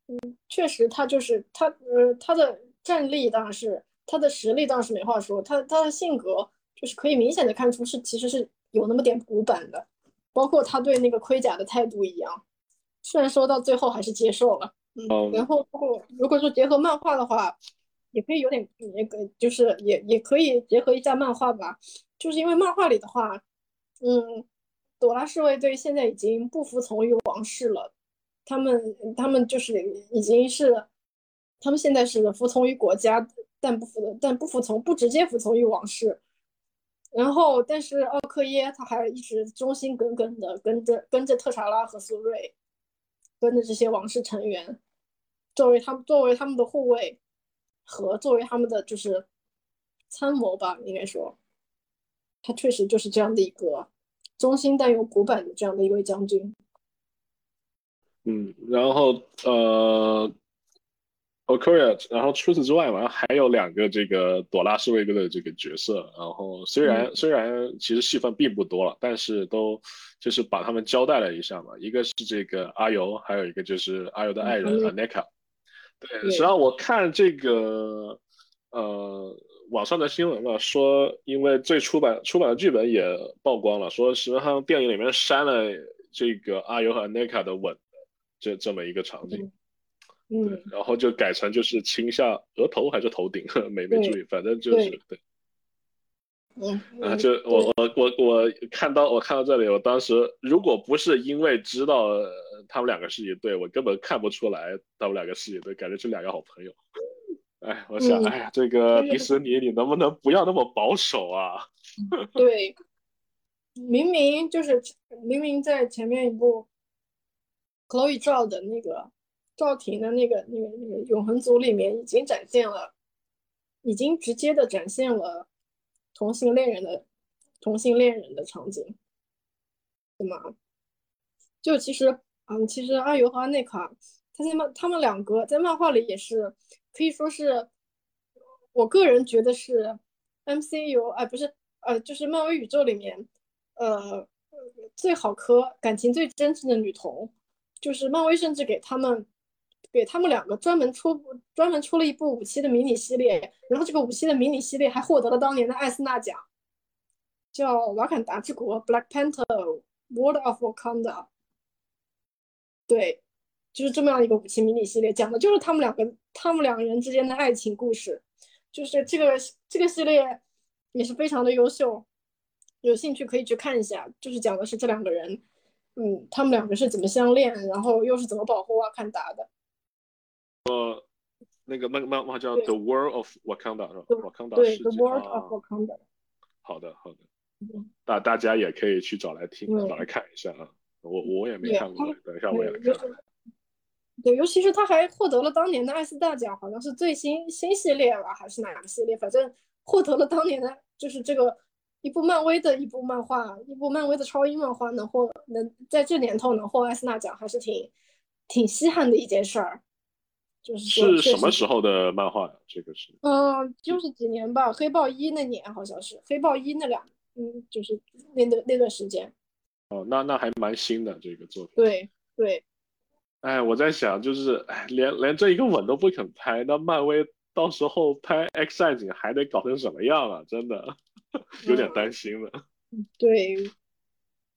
嗯，确实他就是他，呃，他的战力当然是他的实力当然是没话说，他他的性格就是可以明显的看出是其实是有那么点古板的，包括他对那个盔甲的态度一样，虽然说到最后还是接受了，嗯，然后如果如果说结合漫画的话，也可以有点也可就是也也可以结合一下漫画吧，就是因为漫画里的话。嗯，朵拉侍卫队现在已经不服从于王室了，他们他们就是已经是，他们现在是服从于国家，但不服但不服从不直接服从于王室。然后，但是奥克耶他还一直忠心耿耿的跟着跟着特查拉和苏瑞，跟着这些王室成员，作为他们作为他们的护卫和作为他们的就是参谋吧，应该说。他确实就是这样的一个忠心但又古板的这样的一位将军。嗯，然后呃 o k o r i a 然后除此之外嘛，还有两个这个朵拉侍卫队的这个角色。然后虽然虽然其实戏份并不多了，但是都就是把他们交代了一下嘛。一个是这个阿尤，还有一个就是阿尤的爱人 Aneka。对，实际上我看这个呃。网上的新闻嘛，说因为最出版出版的剧本也曝光了，说实际上电影里面删了这个阿尤和 Aneka 的吻，这这么一个场景，嗯，然后就改成就是亲下额头还是头顶，[LAUGHS] 没没注意，反正就是对，嗯，啊，就我我我我看到我看到这里，我当时如果不是因为知道他们两个是一对，我根本看不出来他们两个是一对，感觉是两个好朋友。哎，我想，哎呀，这个迪士尼，你能不能不要那么保守啊？[LAUGHS] 对，明明就是明明在前面一部，Chloe 照的那个赵婷的那个那个那个永恒族里面已经展现了，已经直接的展现了同性恋人的同性恋人的场景，对吗？就其实，嗯，其实阿尤和阿内卡，他们他们两个在漫画里也是。可以说是，我个人觉得是 MCU 哎，不是呃，就是漫威宇宙里面，呃，最好磕、感情最真挚的女同，就是漫威甚至给他们，给他们两个专门出专门出了一部武器的迷你系列，然后这个武器的迷你系列还获得了当年的艾斯纳奖，叫《瓦坎达之国》（Black Panther: World of Wakanda）。对。就是这么样一个武器迷你系列，讲的就是他们两个他们两个人之间的爱情故事。就是这个这个系列也是非常的优秀，有兴趣可以去看一下。就是讲的是这两个人，嗯，他们两个是怎么相恋，然后又是怎么保护瓦坎达的。呃，那个漫漫画叫《The World of Wakanda》是 The World of Wakanda》。好的，好的。大大家也可以去找来听，找来看一下啊。我我也没看过，等一下我也来看。对，尤其是他还获得了当年的艾斯大奖，好像是最新新系列吧，还是哪个系列？反正获得了当年的，就是这个一部漫威的一部漫画，一部漫威的超英漫画能获能在这年头能获艾斯纳奖，还是挺挺稀罕的一件事儿。就是是什么时候的漫画呀？这个是嗯，就是几年吧，黑豹一那年好像是黑豹一那两嗯，就是那那那段时间。哦，那那还蛮新的这个作品。对对。哎，我在想，就是哎，连连这一个吻都不肯拍，那漫威到时候拍 X 战警还得搞成什么样啊？真的 [LAUGHS] 有点担心了。对。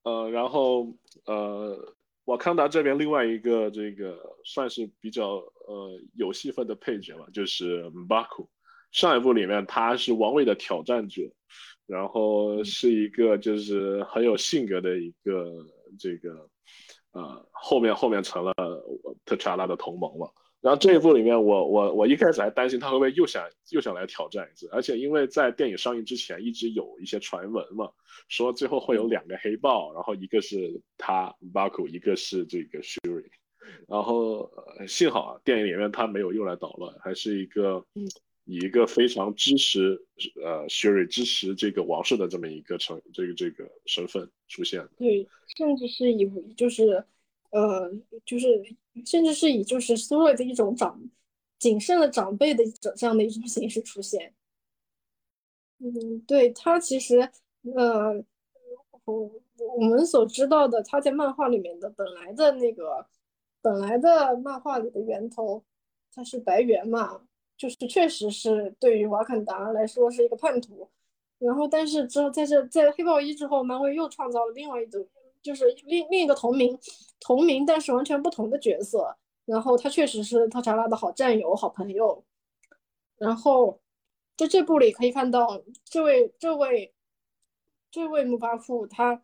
呃，然后呃，瓦康达这边另外一个这个算是比较呃有戏份的配角吧，就是巴库。上一部里面他是王位的挑战者，然后是一个就是很有性格的一个这个。呃，后面后面成了特查拉的同盟了。然后这一部里面，我我我一开始还担心他会不会又想又想来挑战一次，而且因为在电影上映之前一直有一些传闻嘛，说最后会有两个黑豹，然后一个是他巴库，一个是这个 Shuri。然后幸好啊，电影里面他没有又来捣乱，还是一个。以一个非常支持呃 Shuri 支持这个王室的这么一个成这个这个身份出现，对，甚至是以就是呃就是甚至是以就是苏瑞的一种长谨慎的长辈的这这样的一种形式出现。嗯，对他其实呃我，我们所知道的他在漫画里面的本来的那个本来的漫画里的源头，他是白猿嘛，就是确实是对于瓦坎达来说是一个叛徒。然后，但是之后在这在黑豹一之后，漫威又创造了另外一种，就是另另一个同名同名但是完全不同的角色。然后他确实是特查拉的好战友、好朋友。然后在这部里可以看到，这位这位这位穆巴库，他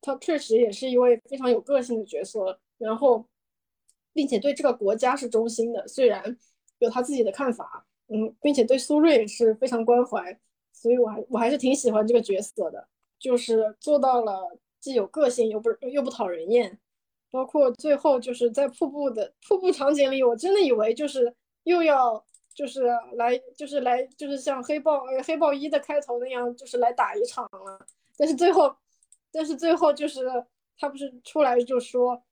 他确实也是一位非常有个性的角色。然后，并且对这个国家是忠心的，虽然有他自己的看法。嗯，并且对苏瑞也是非常关怀，所以我还我还是挺喜欢这个角色的，就是做到了既有个性又不又不讨人厌。包括最后就是在瀑布的瀑布场景里，我真的以为就是又要就是来就是来就是像黑豹呃黑豹一的开头那样，就是来打一场了。但是最后，但是最后就是他不是出来就说，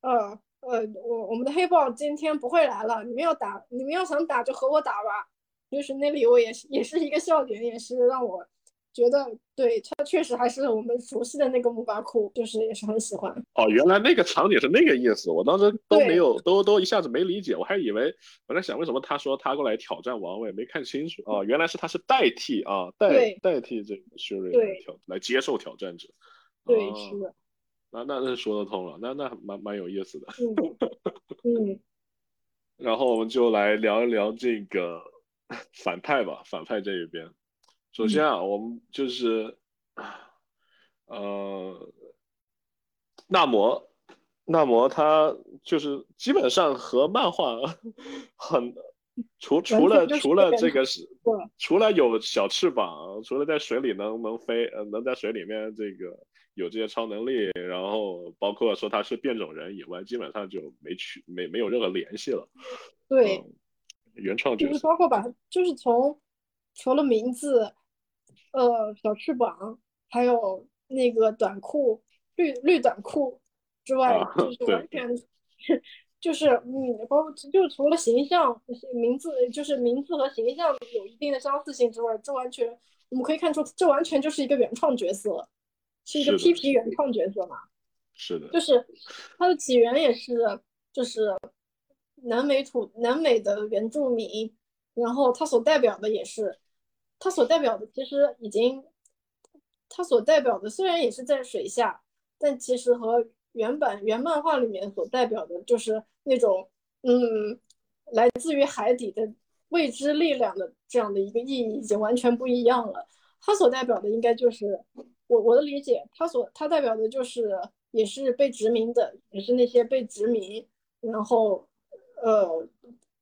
呃。呃，我我们的黑豹今天不会来了。你们要打，你们要想打就和我打吧。就是那里我也是也是一个笑点，也是让我觉得，对他确实还是我们熟悉的那个木巴库，就是也是很喜欢。哦，原来那个场景是那个意思，我当时都没有，都都一下子没理解，我还以为我在想为什么他说他过来挑战王位，没看清楚。哦，原来是他是代替啊，代代替这个薛瑞来挑来接受挑战者。对，是的。那那那说得通了，那那蛮蛮有意思的。[LAUGHS] 嗯，然后我们就来聊一聊这个反派吧，反派这一边。首先啊，我们就是呃，纳摩，纳摩他就是基本上和漫画很除除了除了这个是，除了有小翅膀，除了在水里能能飞，呃，能在水里面这个。有这些超能力，然后包括说他是变种人以外，基本上就没去没没有任何联系了。对，原创就是包括把，就是从除了名字，呃，小翅膀，还有那个短裤绿绿短裤之外，就是完全 [LAUGHS] 就是嗯，包括就除了形象名字，就是名字和形象有一定的相似性之外，这完全我们可以看出，这完全就是一个原创角色。是一个 P P 原创角色嘛？是的，就是它的起源也是就是南美土南美的原住民，然后它所代表的也是它所代表的其实已经它所代表的虽然也是在水下，但其实和原版原漫画里面所代表的就是那种嗯来自于海底的未知力量的这样的一个意义已经完全不一样了。它所代表的应该就是。我我的理解，他所他代表的就是也是被殖民的，也是那些被殖民，然后呃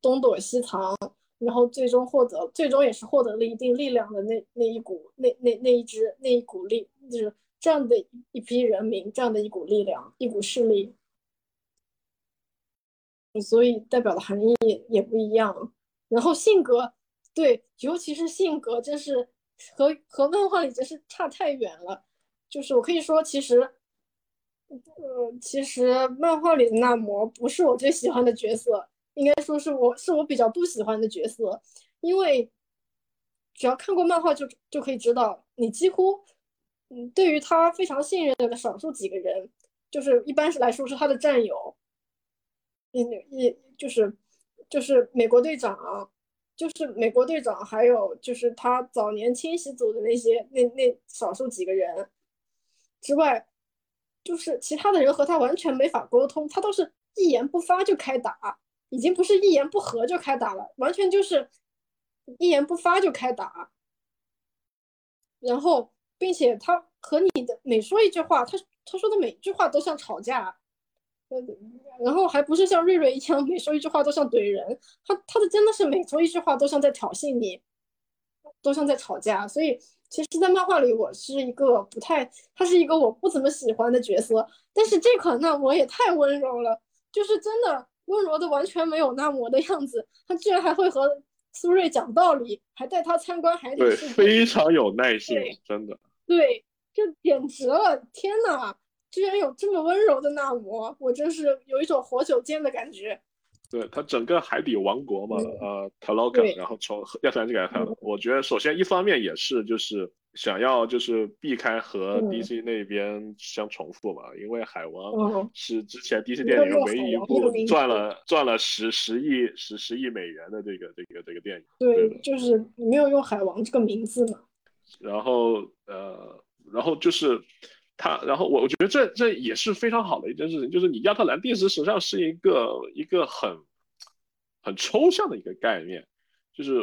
东躲西藏，然后最终获得，最终也是获得了一定力量的那那一股那那那一支那一股力，就是这样的一批人民，这样的一股力量，一股势力，所以代表的含义也不一样。然后性格，对，尤其是性格，真是。和和漫画里真是差太远了，就是我可以说，其实，呃，其实漫画里的纳摩不是我最喜欢的角色，应该说是我是我比较不喜欢的角色，因为只要看过漫画就就可以知道，你几乎，嗯，对于他非常信任的少数几个人，就是一般是来说是他的战友，嗯也就是就是美国队长。就是美国队长，还有就是他早年清洗组的那些那那少数几个人之外，就是其他的人和他完全没法沟通，他都是一言不发就开打，已经不是一言不合就开打了，完全就是一言不发就开打。然后，并且他和你的每说一句话，他他说的每一句话都像吵架。然后还不是像瑞瑞一样，每说一句话都像怼人。他他的真的是每说一句话都像在挑衅你，都像在吵架。所以其实，在漫画里，我是一个不太，他是一个我不怎么喜欢的角色。但是这款纳摩也太温柔了，就是真的温柔的完全没有纳摩的样子。他居然还会和苏瑞讲道理，还带他参观海底世界，非常有耐心，真的。对，这简直了！天呐！居然有这么温柔的纳摩，我真是有一种活久见的感觉。对他整个海底王国嘛，呃，塔洛卡，然后从亚特兰蒂斯海，我觉得首先一方面也是就是想要就是避开和嗯 DC 那边相重复嘛，因为海王嗯是之前 DC 电影唯一一部赚了赚了十十亿十十亿美元的这个这个这个电影。对对，就是没有用海王这个名字嘛。然后呃，然后就是他，然后我我觉得这这也是非常好的一件事情，就是你亚特兰蒂斯实际上是一个一个很很抽象的一个概念，就是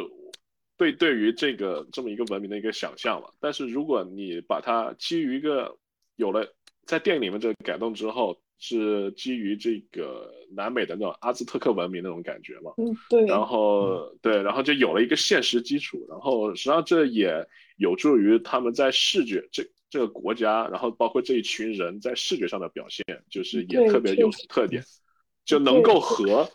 对对于这个这么一个文明的一个想象嘛。但是如果你把它基于一个有了在电影里面这个改动之后，是基于这个南美的那种阿兹特克文明那种感觉嘛，嗯，对，然后对，然后就有了一个现实基础，然后实际上这也有助于他们在视觉这这个国家，然后包括这一群人在视觉上的表现，就是也特别有特点，就能够和，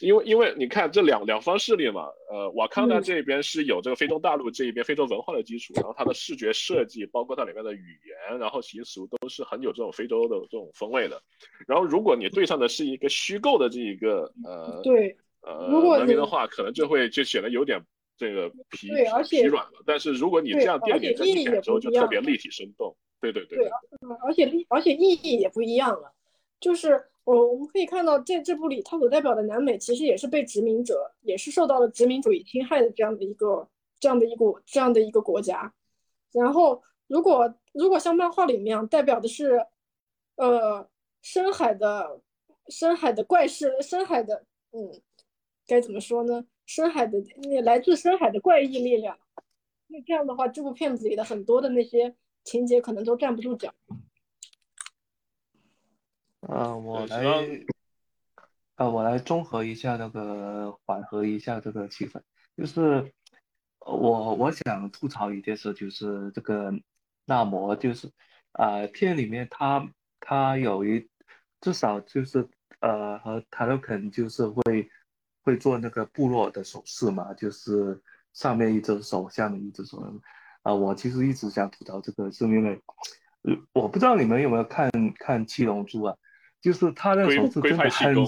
因为因为你看这两两方势力嘛，呃，瓦康达嗯这边是有这个非洲大陆这一边非洲文化的基础，然后它的视觉设计，包括它里面的语言，然后习俗都是很有这种非洲的这种风味的，然后如果你对上的是一个虚构的这一个呃对，呃文明的话，可能就会就显得有点这个疲对而且疲软了。但是如果你这样电影整体感也不一样受就特别立体生动。对对对而且立而且意义也不一样了。就是我我们可以看到，在这部里，它所代表的南美其实也是被殖民者，也是受到了殖民主义侵害的这样的一个这样的一个这样的一个国家。然后，如果如果像漫画里面一样，代表的是，呃，深海的深海的怪事，深海的嗯，该怎么说呢？深海的那来自深海的怪异力量。那这样的话，这部片子里的很多的那些情节可能都站不住脚。呃，我来呃，我来综合一下那个，缓和一下这个气氛。就是呃我我想吐槽一件事，就是这个纳摩，就是啊、片里面他他有一至少就是呃和塔洛肯就是会会做那个部落的手势嘛，就是上面一只手，下面一只手。啊、我其实一直想吐槽这个，是因为呃我不知道你们有没有看看《七龙珠》啊？就是他那龟手势真的很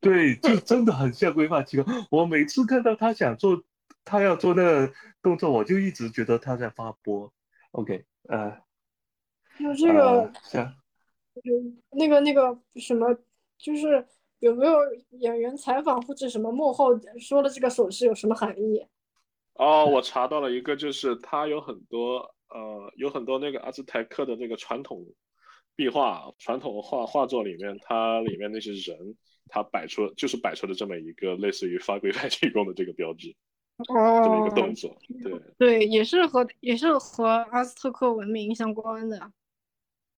对，就真的很像龟派气功。我每次看到他想做，他要做那个动作，我就一直觉得他在发波。OK，呃，就这个呃，像那个那个什么，就是有没有演员采访或者什么幕后说了这个手势有什么含义？哦，我查到了一个，就是他有很多呃，有很多那个阿兹台克的那个传统壁画、传统画画作里面，它里面那些人，他摆出就是摆出了这么一个类似于发龟派气功的这个标志，哦这么一个动哦，作。对，对，也是和也是和阿斯特克文明相关的。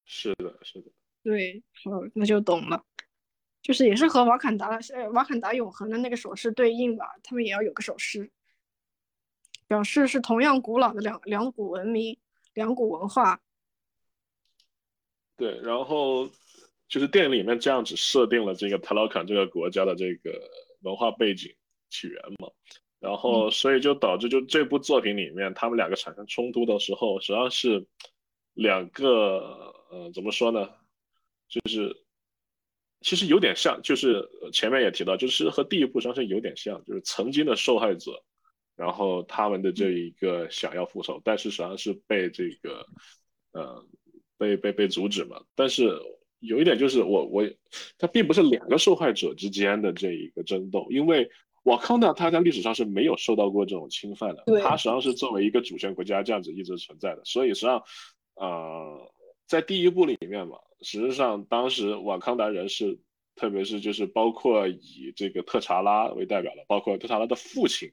是的，是的。对，好，那就懂了。就是也是和瓦坎达呃瓦坎达永恒的那个手势对应吧，他们也要有个手势，表示是同样古老的两两股文明、两股文化。对，然后就是电影里面这样子设定了这个塔劳坎这个国家的这个文化背景起源嘛，然后所以就导致就这部作品里面他们两个产生冲突的时候，实际上是两个呃怎么说呢，就是其实有点像，就是前面也提到，就是和第一部实际上是有点像，就是曾经的受害者，然后他们的这一个想要复仇，但是实际上是被这个呃。被被被阻止嘛。但是有一点就是我我它并不是两个受害者之间的这一个争斗，因为瓦康达它在历史上是没有受到过这种侵犯的，对它实际上是作为一个主权国家这样子一直存在的，所以实际上呃在第一部里面嘛，实际上当时瓦康达人是。特别是就是包括以这个特查拉为代表的，包括特查拉的父亲，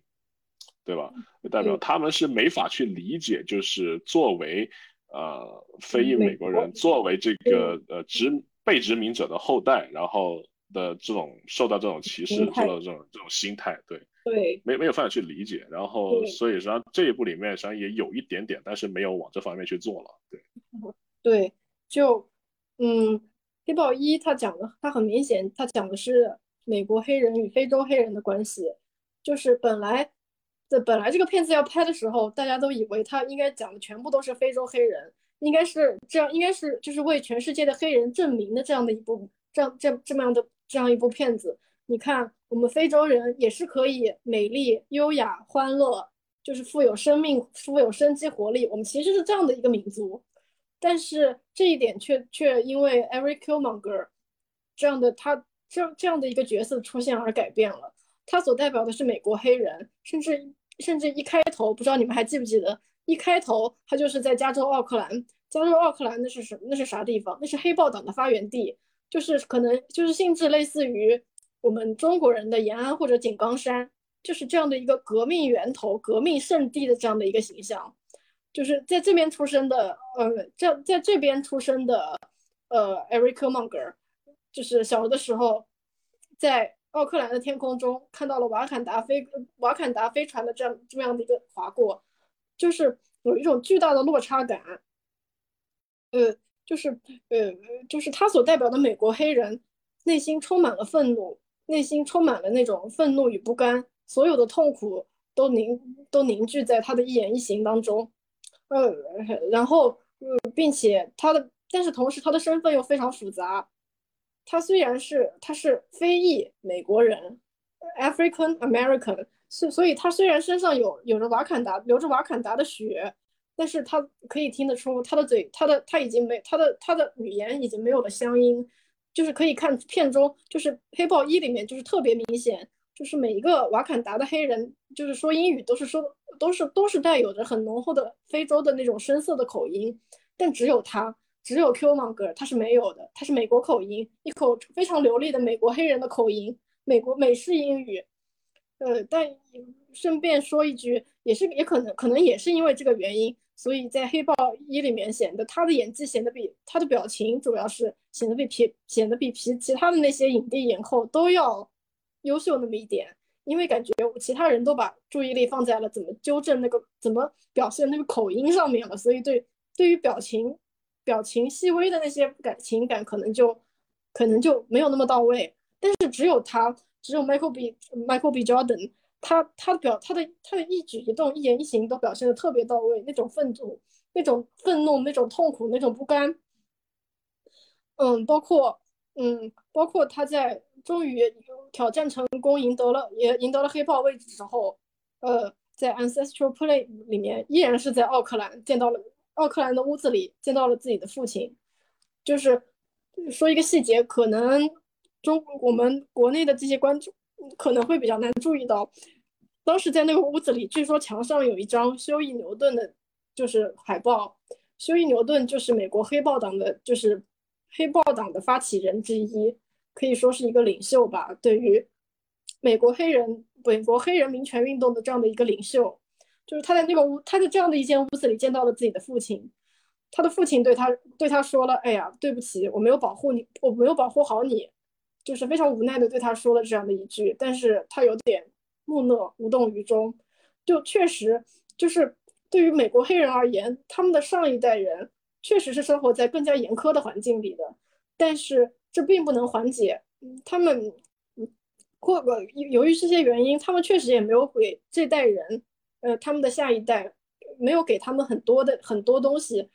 对吧？为代表，嗯他们是没法去理解，就是作为呃，非裔美国人作为这个呃殖被殖民者的后代，然后的这种受到这种歧视，受到这种这种心态，对，对，没没有办法去理解。然后，所以实际上这一部里面实际上也有一点点，但是没有往这方面去做了。对，[LAUGHS] 对，就嗯，黑豹一他讲的，他很明显，他讲的是美国黑人与非洲黑人的关系，就是本来的本来这个片子要拍的时候，大家都以为他应该讲的全部都是非洲黑人，应该是这样，应该是就是为全世界的黑人证明的这样的一部这样这这么样的这样一部片子。你看，我们非洲人也是可以美丽、优雅、欢乐，就是富有生命、富有生机活力。我们其实是这样的一个民族，但是这一点却却因为 Eric Killmonger 这样的他这这样的一个角色出现而改变了。他所代表的是美国黑人，甚至甚至一开头，不知道你们还记不记得，一开头他就是在加州奥克兰。加州奥克兰那是什那是啥地方？那是黑豹党的发源地，就是可能就是性质类似于我们中国人的延安或者井冈山。就是这样的一个革命源头、革命圣地的这样的一个形象，就是在这边出生的，呃，在在这边出生的，呃，Eric Monger，就是小的时候在奥克兰的天空中看到了瓦坎达飞瓦坎达飞船的这样这么样的一个划过，就是有一种巨大的落差感，呃，就是呃，就是他所代表的美国黑人内心充满了愤怒，内心充满了那种愤怒与不甘。所有的痛苦都凝都凝聚在他的一言一行当中，呃，然后，呃，并且他的，但是同时他的身份又非常复杂。他虽然是他是非裔美国人，African American，所所以他虽然身上有有着瓦坎达流着瓦坎达的血，但是他可以听得出他的嘴他的他已经没他的他的语言已经没有了乡音，就是可以看片中就是黑豹一里面就是特别明显。就是每一个瓦坎达的黑人，就是说英语都是说都是都是带有着很浓厚的非洲的那种深色的口音，但只有他，只有 Q 芒格他是没有的，他是美国口音，一口非常流利的美国黑人的口音，美国美式英语。呃，但顺便说一句，也是也可能可能也是因为这个原因，所以在黑豹一里面显得他的演技显得比他的表情主要是显得比皮显得比皮其他的那些影帝影后都要。优秀那么一点，因为感觉其他人都把注意力放在了怎么纠正那个、怎么表现那个口音上面了，所以对对于表情、表情细微的那些感情感，可能就可能就没有那么到位。但是只有他，只有 Michael B. Michael B. Jordan，他他的表他的他的一举一动、一言一行都表现的特别到位，那种愤怒、那种愤怒、那种痛苦、那种不甘。嗯，包括嗯，包括他在。终于挑战成功，赢得了也赢得了黑豹位置之后，呃，在 Ancestral Play 里面依然是在奥克兰见到了奥克兰的屋子里见到了自己的父亲。就是说一个细节，可能中我们国内的这些观众可能会比较难注意到，当时在那个屋子里，据说墙上有一张休伊牛顿的，就是海报。休伊牛顿就是美国黑豹党的，就是黑豹党的发起人之一。可以说是一个领袖吧，对于美国黑人、美国黑人民权运动的这样的一个领袖，就是他在那个屋，他在这样的一间屋子里见到了自己的父亲，他的父亲对他对他说了：“哎呀，对不起，我没有保护你，我没有保护好你。”就是非常无奈的对他说了这样的一句，但是他有点木讷无动于衷。就确实就是对于美国黑人而言，他们的上一代人确实是生活在更加严苛的环境里的，但是。这并不能缓解，他们，或者由于这些原因，他们确实也没有给这代人，呃，他们的下一代没有给他们很多的很多东西，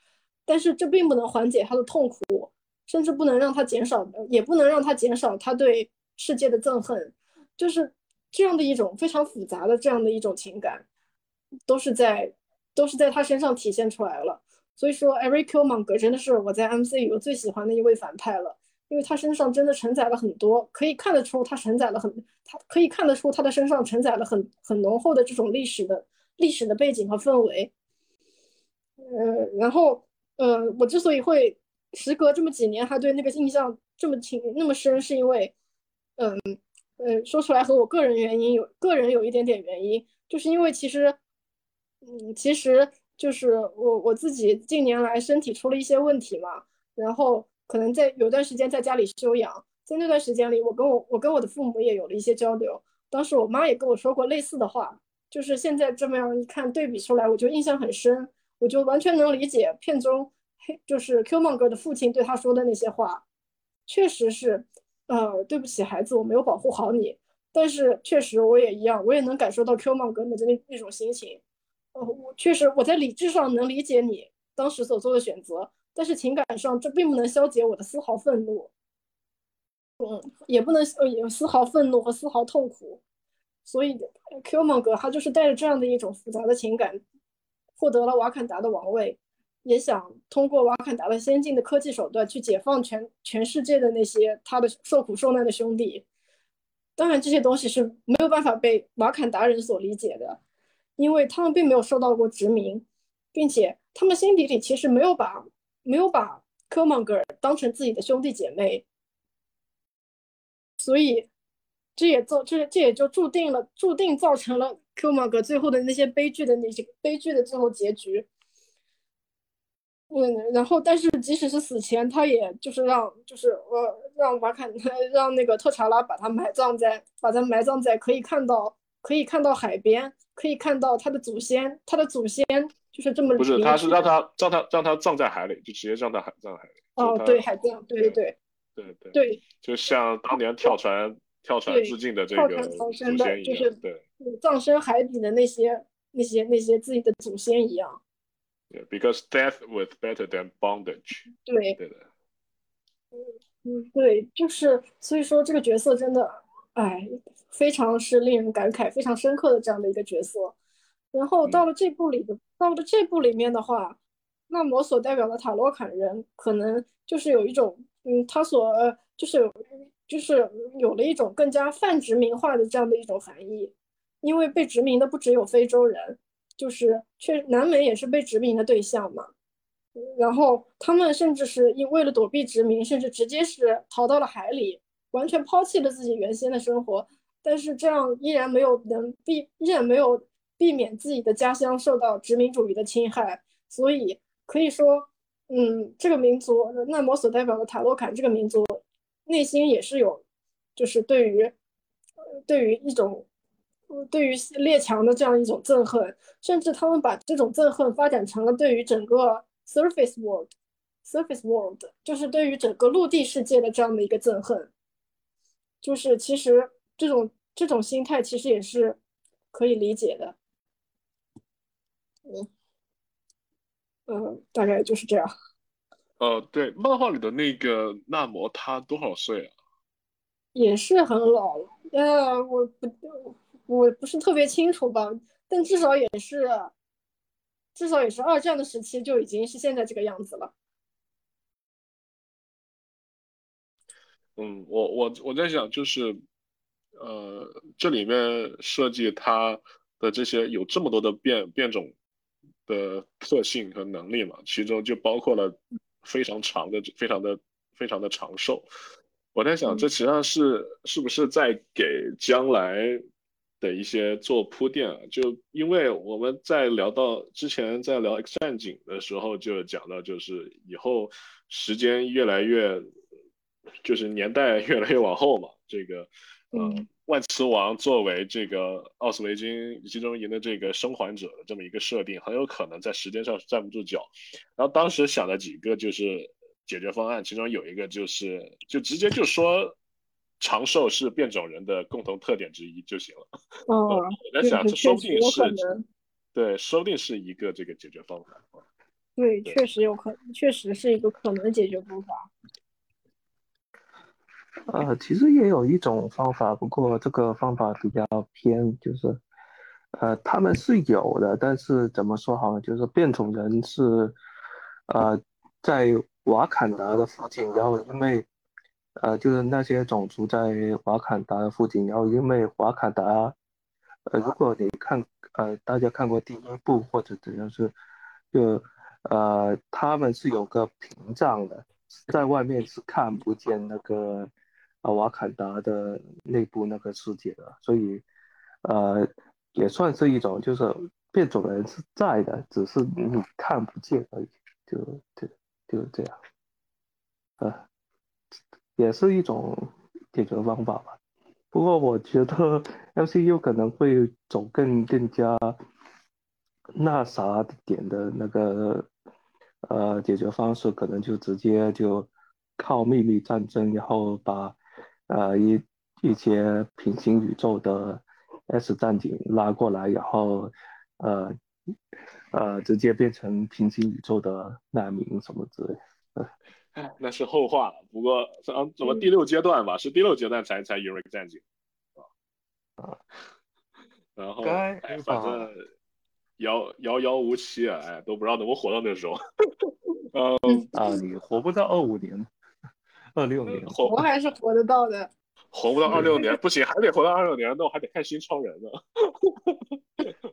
但是这并不能缓解他的痛苦，甚至不能让他减少，也不能让他减少他对世界的憎恨，就是这样的一种非常复杂的这样的一种情感，都是在都是在他身上体现出来了。所以说，Eric Killmonger 真的是我在 MCU 最喜欢的一位反派了。因为他身上真的承载了很多，可以看得出他承载了很，他可以看得出他的身上承载了很很浓厚的这种历史的历史的背景和氛围。呃，然后呃，我之所以会时隔这么几年还对那个印象这么清那么深，是因为，嗯呃，说出来和我个人原因有个人有一点点原因，就是因为其实，嗯，其实就是我我自己近年来身体出了一些问题嘛，然后。可能在有段时间在家里休养，在那段时间里，我跟我我跟我的父母也有了一些交流。当时我妈也跟我说过类似的话，就是现在这么样一看对比出来，我就印象很深，我就完全能理解片中黑就是 Q 梦哥的父亲对他说的那些话，确实是，呃，对不起孩子，我没有保护好你。但是确实我也一样，我也能感受到 Q 梦哥的那那种心情。呃，我确实我在理智上能理解你当时所做的选择。但是情感上，这并不能消解我的丝毫愤怒，嗯，也不能呃有丝毫愤怒和丝毫痛苦，所以 Q 蒙格他就是带着这样的一种复杂的情感，获得了瓦坎达的王位，也想通过瓦坎达的先进的科技手段去解放全全世界的那些他的受苦受难的兄弟。当然，这些东西是没有办法被瓦坎达人所理解的，因为他们并没有受到过殖民，并且他们心底里其实没有把没有把科蒙格当成自己的兄弟姐妹，所以这也造这这也就注定了注定造成了科蒙格最后的那些悲剧的那些悲剧的最后结局。嗯，然后，但是即使是死前，他也就是让，就是呃，让瓦坎，[LAUGHS] 让那个特查拉把他埋葬在，把他埋葬在可以看到，可以看到海边，可以看到他的祖先，他的祖先就是这么。不是，他是让他让他让他葬在海里，就直接让他海葬海里。哦，对，海葬，对对对。对对。对。就像当年跳船跳船自尽的这个祖先一样，对，葬身海底的那些那些那些自己的祖先一样。Because death was better than bondage。[LAUGHS] 对，对的。嗯嗯，对，就是所以说这个角色真的，哎，非常是令人感慨、非常深刻的这样的一个角色。然后到了这部里的，到了这部里面的话，那么所代表的塔罗坎人可能就是有一种，嗯，他所就是有就是有了一种更加泛殖民化的这样的一种含义，因为被殖民的不只有非洲人。就是确南美也是被殖民的对象嘛，然后他们甚至是因为了躲避殖民，甚至直接是逃到了海里，完全抛弃了自己原先的生活。但是这样依然没有能避，依然没有避免自己的家乡受到殖民主义的侵害。所以可以说，嗯，这个民族，那摩所代表的塔洛坎这个民族，内心也是有，就是对于，对于一种。对于列强的这样一种憎恨，甚至他们把这种憎恨发展成了对于整个 surface world，surface world 就是对于整个陆地世界的这样的一个憎恨，就是其实这种这种心态其实也是可以理解的。嗯嗯，大概就是这样。呃，对，漫画里的那个纳摩他多少岁啊？也是很老了。呃，我不。我不是特别清楚吧，但至少也是，至少也是二战的时期就已经是现在这个样子了。嗯，我我我在想，就是，呃，这里面设计它的这些有这么多的变变种的特性和能力嘛，其中就包括了非常长的、非常的、非常的长寿。我在想，这实际上是是不是在给将来？的一些做铺垫啊，就因为我们在聊到之前在聊 X 战警的时候，就讲到就是以后时间越来越，就是年代越来越往后嘛，这个呃万磁王作为这个奥斯维金集中营的这个生还者的这么一个设定，很有可能在时间上站不住脚。然后当时想了几个就是解决方案，其中有一个就是就直接就说。长寿是变种人的共同特点之一就行了。哦，我在想，这说不定是，对，说不定是一个这个解决方法。对，确实有可能，确实是一个可能解决方法。呃，其实也有一种方法，不过这个方法比较偏，就是，呃，他们是有的，但是怎么说好呢？就是变种人是，呃，在瓦坎达的附近，然后因为。呃，就是那些种族在瓦坎达的附近，然后因为瓦坎达，呃，如果你看，呃，大家看过第一部或者怎样是，就呃，他们是有个屏障的，在外面是看不见那个啊瓦坎达的内部那个世界的，所以呃，也算是一种就是变种人是在的，只是你看不见而已，就就就这样，啊。也是一种解决方法吧，不过我觉得 MCU 可能会走更更加那啥点的那个呃解决方式，可能就直接就靠秘密战争，然后把呃一一些平行宇宙的 S 战警拉过来，然后呃呃直接变成平行宇宙的难民什么之类。[LAUGHS] 那是后话了。不过，啊，怎么第六阶段吧？是第六阶段才才引入战警，啊啊，[LAUGHS] 然后该哎，反正遥遥遥无期啊，哎，都不知道能不能活到那时候。[LAUGHS] 嗯，啊，你活不到二五年，二六年，活我还是活得到的。活不到二六年，[LAUGHS] 不行，还得活到二六年，那我还得看新超人呢。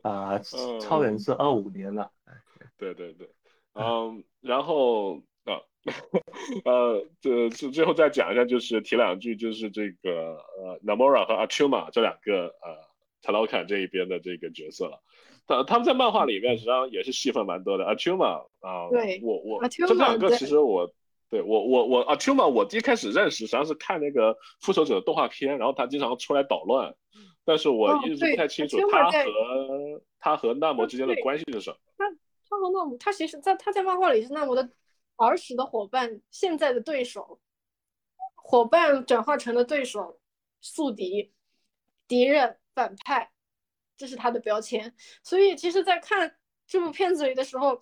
[LAUGHS] 啊，[LAUGHS] 嗯超人是二五年了，对对对，嗯，然后啊，呃，这这最后再讲一下，就是提两句，就是这个呃，Namora 和 Achuma 这两个呃 t a l o k a n 这一边的这个角色了。他他们在漫画里面实际上也是戏份蛮多的。Achuma 啊、对我我这两个其实我。对我我我 Achuma 我一开始认识实际上是看那个复仇者的动画片，然后他经常出来捣乱，但是我哦一直不太清楚他在和他和纳摩之间的关系是什么。他他和纳摩，他其实在他在漫画里是纳摩的儿时的伙伴，现在的对手，伙伴转化成了对手，宿敌，敌人，反派，这是他的标签。所以其实，在看这部片子里的时候，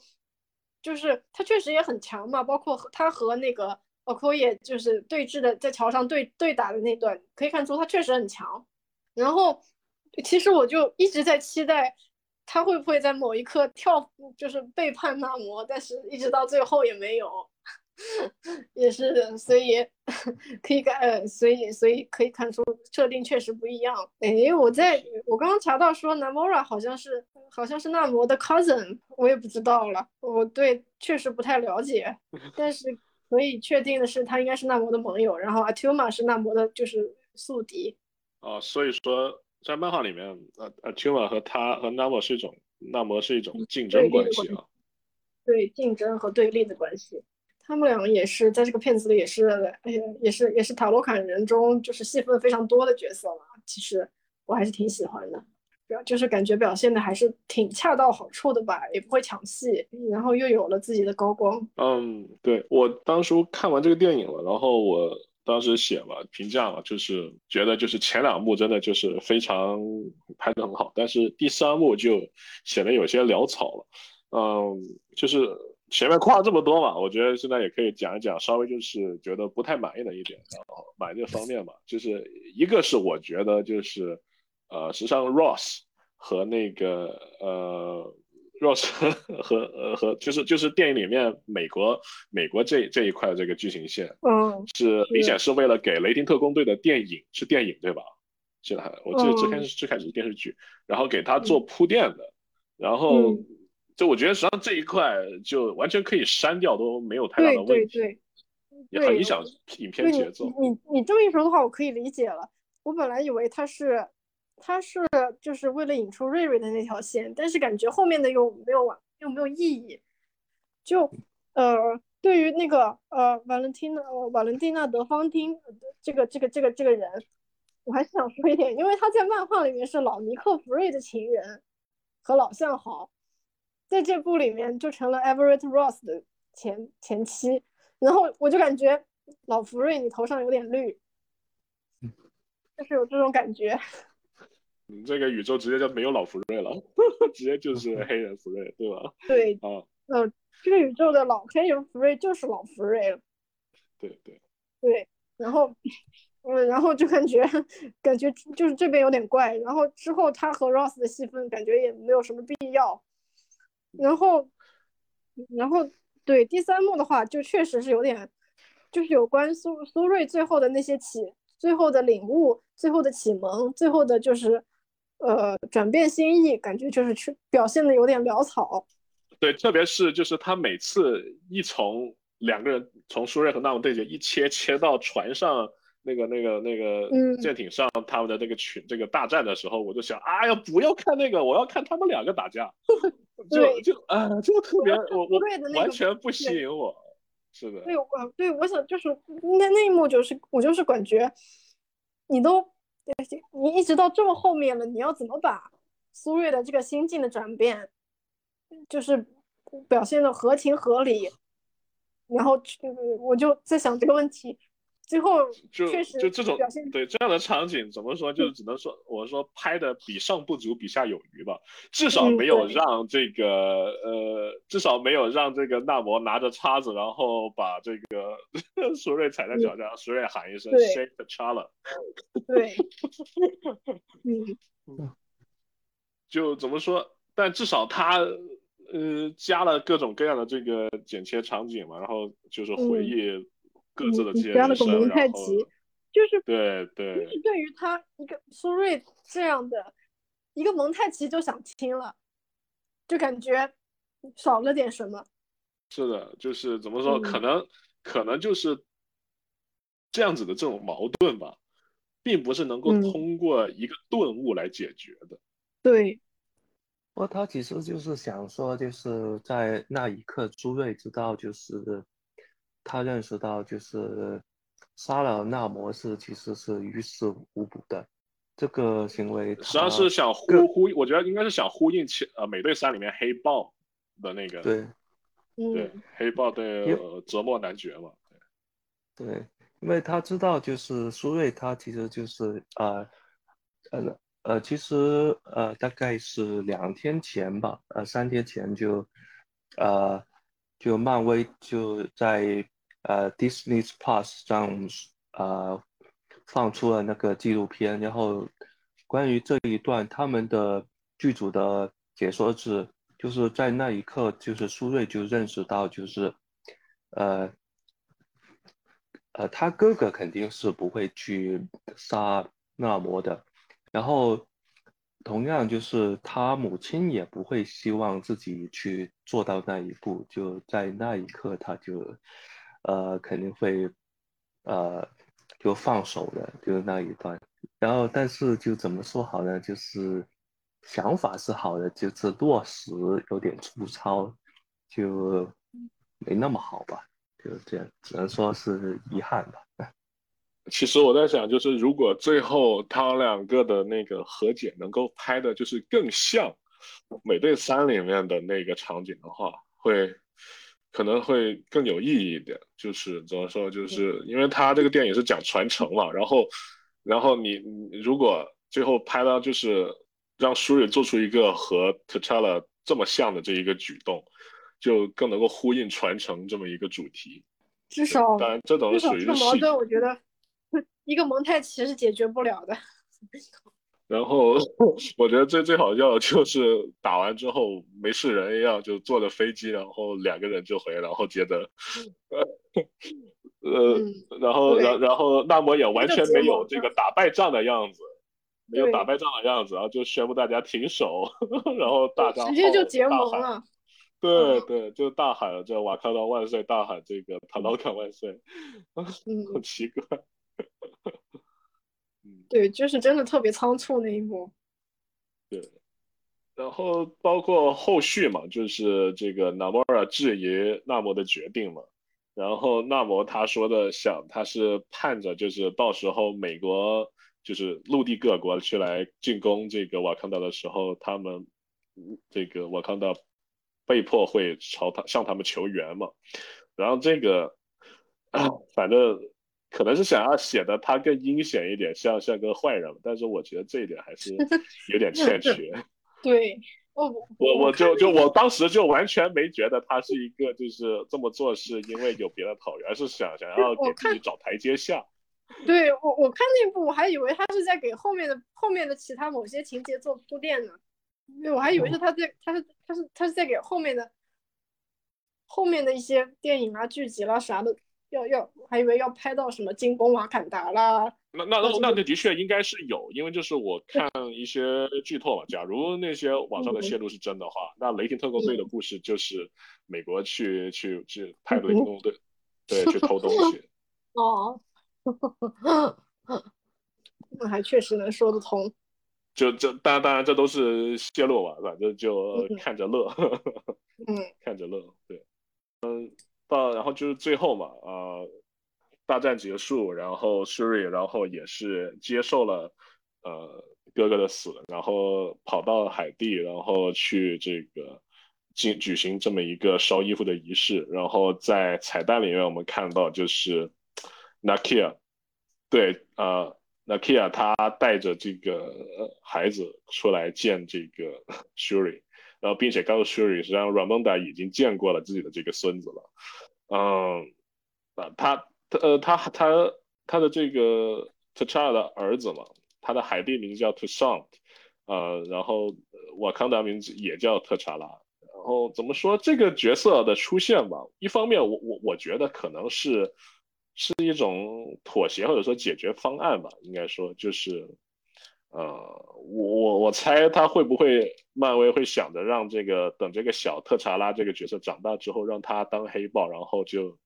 就是他确实也很强嘛，包括和他和那个 o k o y 就是对峙的，在桥上对对打的那段，可以看出他确实很强。然后，其实我就一直在期待他会不会在某一刻跳，就是背叛纳摩，但是一直到最后也没有，也是，所以可以看，呃，所以所以可以看出设定确实不一样。诶，我在我刚刚查到说 Namora 好像是好像是纳摩的 cousin，我也不知道了，我对确实不太了解，[LAUGHS] 但是可以确定的是他应该是纳摩的盟友，然后 Atuma 是纳摩的就是宿敌。啊，所以说在漫画里面，呃，Atuma 和他和 Namo 是一种，纳摩是一种竞争关系啊。对竞争和对立的关系。他们两个也是在这个片子里也是，哎呀，也是也是塔罗坎人中就是戏份非常多的角色了。其实我还是挺喜欢的，表就是感觉表现的还是挺恰到好处的吧，也不会抢戏，然后又有了自己的高光。嗯，对，我当初看完这个电影了，然后我当时写了评价嘛，就是觉得就是前两幕真的就是非常拍的很好，但是第三幕就显得有些潦草了。嗯，就是前面夸了这么多嘛，我觉得现在也可以讲一讲，稍微就是觉得不太满意的一点，然后满意的方面嘛，就是一个是我觉得就是呃，实际上 Ross 和那个呃 Ross [LAUGHS] 和呃和就是就是电影里面美国美国这这一块的这个剧情线嗯，是明显是为了给雷霆特工队的电影是电影对吧？是的，我记得最开始最开始是电视剧，然后给他做铺垫的，然后嗯就我觉得实际上这一块就完全可以删掉，都没有太大的问题，对对。对也很影响影片对你节奏。你你你这么一说的话，我可以理解了。我本来以为他是他是就是为了引出瑞瑞的那条线，但是感觉后面的又没有完又没有意义。就呃，对于那个呃瓦伦蒂娜呃瓦伦蒂娜德芳汀呃这个这个这个这个人，我还是想说一点，因为他在漫画里面是老尼克弗瑞的情人和老相好，在这部里面就成了 Everett Ross 的前前妻。然后我就感觉老福瑞你头上有点绿，就是有这种感觉。[LAUGHS] 你，这个宇宙直接就没有老福瑞了，[LAUGHS] 直接就是黑人福瑞，对吧？[LAUGHS] 对，啊，呃，这个宇宙的老黑人福瑞就是老福瑞了。对对，对，然后，嗯，然后就感觉感觉就是这边有点怪，然后之后他和 Ross 的戏份感觉也没有什么必要，然后，然后对第三幕的话，就确实是有点，就是有关苏苏瑞最后的那些启，最后的领悟，最后的启蒙，最后的就是，呃，转变心意，感觉就是去表现的有点潦草。对，特别是就是他每次一从两个人从苏瑞和纳姆对决一切切到船上那个那个那个嗯。舰艇上他们的那个群这个大战的时候，我就想，哎呀，不要看那个，我要看他们两个打架，[LAUGHS] 就就啊，这个特别我我完全不吸引我，是的，对，我对我想就是那那一幕就是我就是感觉，你都你一直到这么后面了，你要怎么把苏瑞的这个心境的转变，就是表现的合情合理，然后去我就在想这个问题，最后就确实就这种对这样的场景怎么说，就只能说我说拍的比上不足，比下有余吧，至少嗯没有让这个呃，至少没有让这个纳摩拿着叉子，然后把这个 [LAUGHS] 苏瑞踩在脚下，苏瑞喊一声 “shake the chala”，[LAUGHS] 对，[LAUGHS] 嗯。就怎么说？但至少他呃加了各种各样的这个剪切场景嘛，然后就是回忆各自的这些加了个蒙太奇，就是对对就是对于他一个苏瑞这样的一个蒙太奇就想听了，就感觉少了点什么。是的，就是怎么说，嗯可能可能就是这样子的这种矛盾吧，并不是能够嗯通过一个顿悟来解决的。对，不过他其实就是想说，就是在那一刻，朱瑞知道，就是他认识到，就是杀了纳摩是其实是于事无补的，这个行为实际上是想呼呼，我觉得应该是想呼应前呃美队三里面黑豹的那个对对嗯，黑豹对因呃折磨男爵嘛。对，因为他知道，就是苏瑞，他其实就是呃呃呃，其实呃大概是两天前吧，呃三天前就呃就漫威就在呃 Disney Plus 上呃放出了那个纪录片，然后关于这一段他们的剧组的解说是，就是在那一刻，就是苏瑞就认识到，就是呃。呃，他哥哥肯定是不会去杀纳摩的，然后同样就是他母亲也不会希望自己去做到那一步，就在那一刻他就呃肯定会呃就放手的，就是那一段。然后但是就怎么说好呢？就是想法是好的，就是落实有点粗糙，就没那么好吧。就这样，只能说是遗憾吧。其实我在想，就是如果最后他们两个的那个和解能够拍的，就是更像《美队三》里面的那个场景的话，会可能会更有意义一点。就是怎么说，就是因为他这个电影是讲传承嘛，然后，然后你你如果最后拍到就是让舒瑞做出一个和 T'Challa 这么像的这一个举动，就更能够呼应传承这么一个主题。至少当然，这种是属于是细这个矛盾，我觉得 [LAUGHS] 一个蒙太奇是解决不了的。[LAUGHS] 然后 [LAUGHS] 我觉得最最好笑的就是打完之后没事人一样就坐着飞机，然后两个人就回，然后接着，呃然后然然后纳摩也完全没有这这个个打败仗的样子，没有打败仗的样子，然后就宣布大家停手，然后大家直接就结盟了。对嗯对，就大喊这瓦康达万岁，大喊这个塔劳卡万岁，很嗯，奇怪。嗯，对，就是真的特别仓促那一幕。对。然后包括后续嘛，就是这个纳摩尔质疑纳摩的决定嘛，然后纳摩他说的想他是盼着就是到时候美国就是陆地各国去来进攻这个瓦坎达的时候，他们嗯这个瓦坎达被迫会朝他向他们求援嘛，然后这个啊，[COUGHS] 反正可能是想要写的他更阴险一点，像像个坏人，但是我觉得这一点还是 [LAUGHS] 有点欠缺。[LAUGHS] 对，我我我就就我当时就完全没觉得他是一个就是这么做是因为有别的考虑，而是想想要给自己找台阶下。[LAUGHS] 对我我看那部我还以为他是在给后面的后面的其他某些情节做铺垫呢，因为我还以为是他在他是他是他是在给后面的后面的一些电影啊剧集啦啥的要要，我还以为要拍到什么进攻瓦坎达啦，那那那那那的确应该是有，因为就是我看一些剧透嘛，假如那些网上的泄露是真的话，那雷霆特工队的故事就是美国去去去派雷霆特工队，对，去偷东西。[LAUGHS] 哦，[LAUGHS] 那还确实能说得通。就这当然当然这都是泄露吧，反正就嗯看着乐。嗯。[LAUGHS] 看着乐，对，嗯，到然后就是最后嘛，呃、大战结束，然后 Shuri 然后也是接受了呃哥哥的死，然后跑到海地，然后去这个进举行这么一个烧衣服的仪式，然后在彩蛋里面我们看到就是 Nakia，对，呃。Nakia 他带着这个孩子出来见这个 [LAUGHS] Shuri，然后并且告诉 Shuri，实际上 Ramonda 已经见过了自己的这个孙子了。嗯，啊，他他呃他他他的这个 T'Challa 的儿子嘛，他的海地名字叫 t o s h a n t 呃，然后瓦康达名字也叫特查拉。然后怎么说这个角色的出现吧？一方面，我我我觉得可能是是一种妥协或者说解决方案吧。应该说就是，呃，我我我猜他会不会漫威会想着让这个等这个小特查拉这个角色长大之后，让他当黑豹，然后就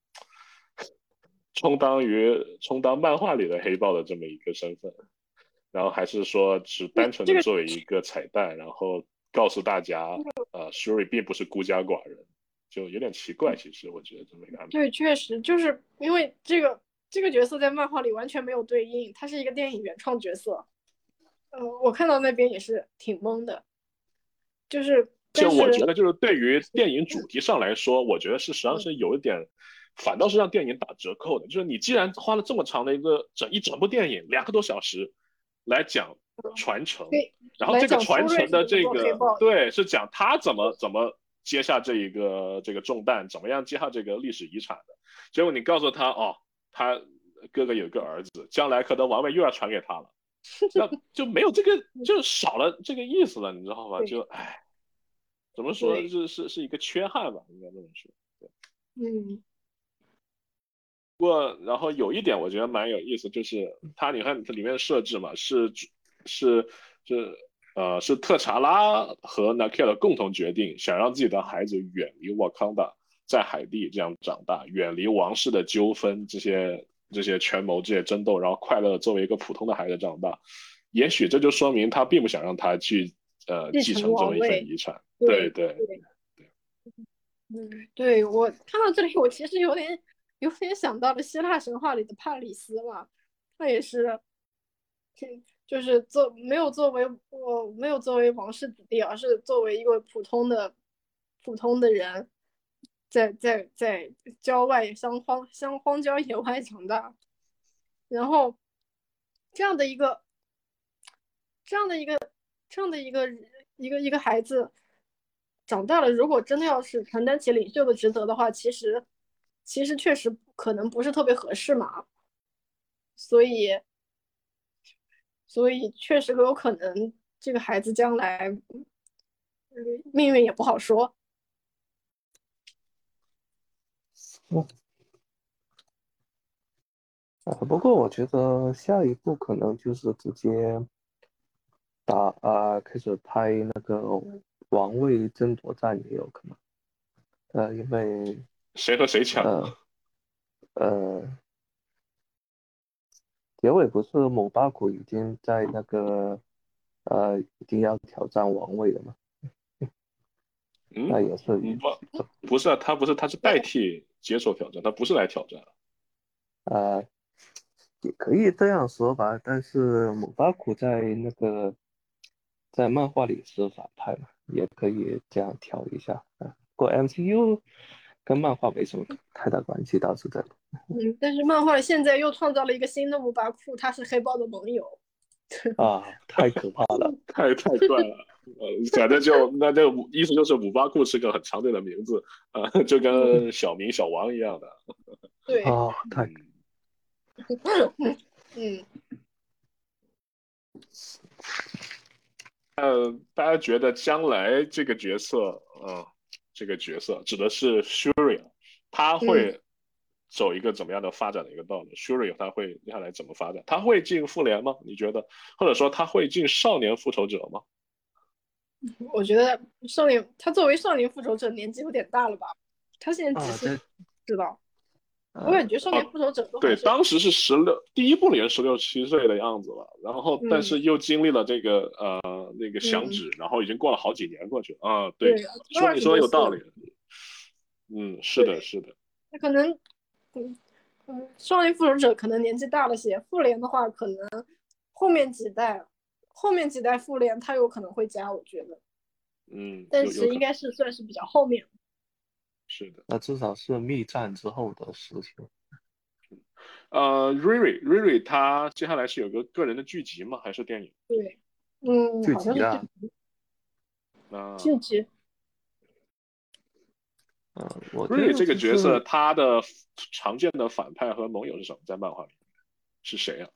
[LAUGHS] 充当于充当漫画里的黑豹的这么一个身份。然后还是说只单纯的作为一个彩蛋，然后告诉大家，呃，Shuri 并不是孤家寡人，就有点奇怪。其实我觉得这么一个安排。对，确实就是因为这个这个角色在漫画里完全没有对应，他是一个电影原创角色。嗯，我看到那边也是挺懵的，就是。就我觉得，就是对于电影主题上来说，我觉得是实际上是有一点，反倒是让电影打折扣的。就是你既然花了这么长的一个整一整部电影两个多小时。来讲传承，然后这个传承的这个对是讲他怎么怎么接下这一个这个重担，怎么样接下这个历史遗产的。结果你告诉他哦，他哥哥有个儿子，将来可能王位又要传给他了，那 [LAUGHS] 就没有这个就少了这个意思了，你知道吧？就唉，怎么说是是是一个缺憾吧，应该这么说。对，嗯。不过，然后有一点我觉得蛮有意思，就是它，你看它里面设置嘛，是是是呃是特查拉和 Nakia 共同决定，想让自己的孩子远离瓦康达，在海地这样长大，远离王室的纠纷，这些这些权谋这些争斗，然后快乐作为一个普通的孩子长大。也许这就说明他并不想让他去呃继承这么一份遗产。对对对。嗯，对我看到这里，我其实有点。有点想到了希腊神话里的帕里斯嘛，他也是，就是作没有作为我没有作为王室子弟，而是作为一个普通的普通的人，在在在郊外乡荒乡荒郊野外长大，然后这样的一个这样的一个这样的一个一个一个孩子长大了，如果真的要是承担起领袖的职责的话，其实。其实确实可能不是特别合适嘛，所以，所以确实有可能这个孩子将来，命运也不好说。嗯，啊，不过我觉得下一步可能就是直接打啊，开始拍那个王位争夺战也有可能，呃，因为。谁和谁抢？呃，结尾不是某八股已经在那个呃，已经要挑战王位了吗？嗯，那也是不不是啊，他不是，他是代替接受挑战，他不是来挑战。呃，也可以这样说吧，但是姆巴库在那个在漫画里是反派嘛，也可以这样调一下啊。过 MCU。跟漫画没什么太大关系，倒是的。嗯，但是漫画现在又创造了一个新的姆巴库，他是黑豹的盟友。啊，太可怕了，太太怪了。呃，反正就那这个意思就是姆巴库是个很常见的名字啊，就跟小明、小王一样的。[LAUGHS] 对啊，太。嗯。[LAUGHS] 呃，大家觉得将来这个角色，嗯。这个角色指的是 Shuri，他会走一个怎么样的发展的一个道路？Shuri 他会接下来怎么发展？他会进复联吗？你觉得？或者说他会进少年复仇者吗？我觉得少年他作为少年复仇者年纪有点大了吧？他现在几岁？知道？我感觉少年复仇者对，当时是十六，第一部里十六七岁的样子了，然后但是又经历了这个呃那个响指，然后已经过了好几年过去了啊。对，说你说的有道理。嗯，是的，是的。那可能，嗯嗯，少年复仇者可能年纪大了些，复联的话可能后面几代，后面几代复联他有可能会加，我觉得。嗯。但是应该是算是比较后面。是的，那至少是密战之后的事情。呃，瑞瑞瑞瑞，他接下来是有个个人的剧集吗？还是电影？对，嗯，剧集啊。啊，剧集。嗯，我瑞瑞这个角色，他的常见的反派和盟友是什么？在漫画里是谁啊？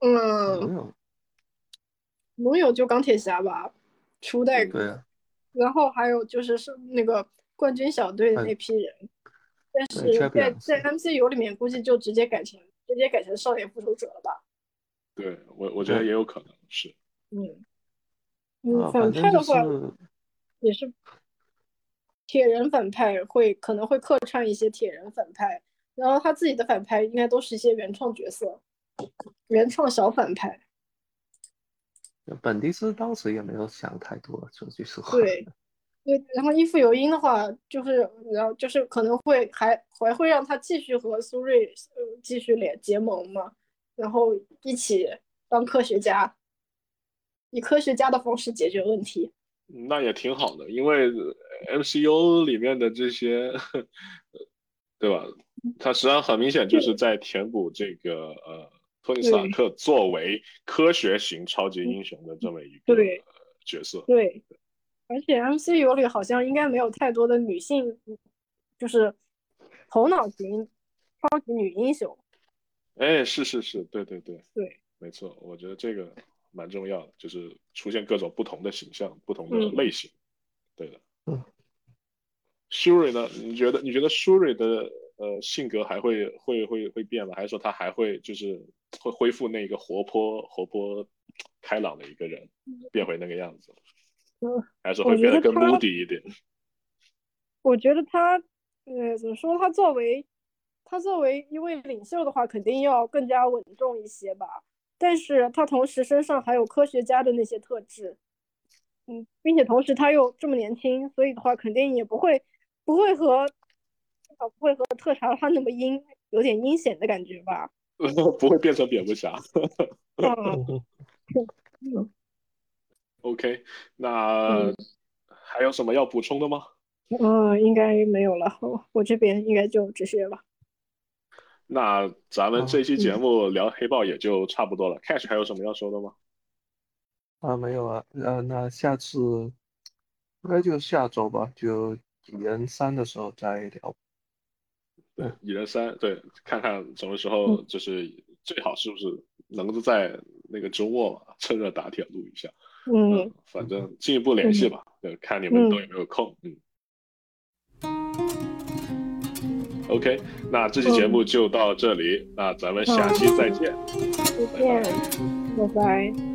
嗯，盟友就钢铁侠吧。初代对啊，然后还有就是是那个冠军小队的那批人，但是在在 MCU 里面估计就直接改成直接改成少年复仇者了吧？对我我觉得也有可能是。嗯，嗯，啊，反派的话是也是铁人反派会可能会客串一些铁人反派，然后他自己的反派应该都是一些原创角色，原创小反派。本迪斯当时也没有想太多，说句实话。对，[LAUGHS] 对，然后伊芙尤因的话，就是然后就是可能会还还会让他继续和苏瑞呃继续联结盟嘛，然后一起当科学家，以科学家的方式解决问题。那也挺好的，因为 MCU 里面的这些，[LAUGHS] 对吧？它实际上很明显就是在填补这个呃，托尼斯塔克作为科学型超级英雄的这么一个角色。对，而且 MCU 里好像应该没有太多的女性，就是头脑型超级女英雄。哎，是是是，对对对对，没错，我觉得这个蛮重要的，就是出现各种不同的形象、不同的嗯类型。对的。嗯。Shuri 呢？你觉得你觉得 Shuri 的呃性格还会会会会变吗？还是说他还会就是会恢复那个活泼活泼开朗的一个人，变回那个样子？嗯，[LAUGHS] 还是会变得更 moody 一点？[LAUGHS] 我觉得他，呃，怎么说？他作为他作为一位领袖的话，肯定要更加稳重一些吧。但是他同时身上还有科学家的那些特质，嗯，并且同时他又这么年轻，所以的话肯定也不会不会和至少不会和特查拉那么阴，有点阴险的感觉吧。[LAUGHS] 不会变成蝙蝠侠。嗯，[LAUGHS] OK，那嗯还有什么要补充的吗？嗯，应该没有了，我我这边应该就这些了。那咱们这期节嗯目聊黑豹也就差不多了。Cash 还有什么要说的吗？啊，没有啊，呃，那下次应该就下周吧，就蚁人三的时候再聊。对，蚁人三，对，看看什么时候嗯就是最好是不是能够在那个周末嘛，趁热打铁录一下。嗯，反正进一步联系吧，对，看你们都有没有空。嗯。OK，那这期节目就到这里，那咱们下期再见。再见，拜拜。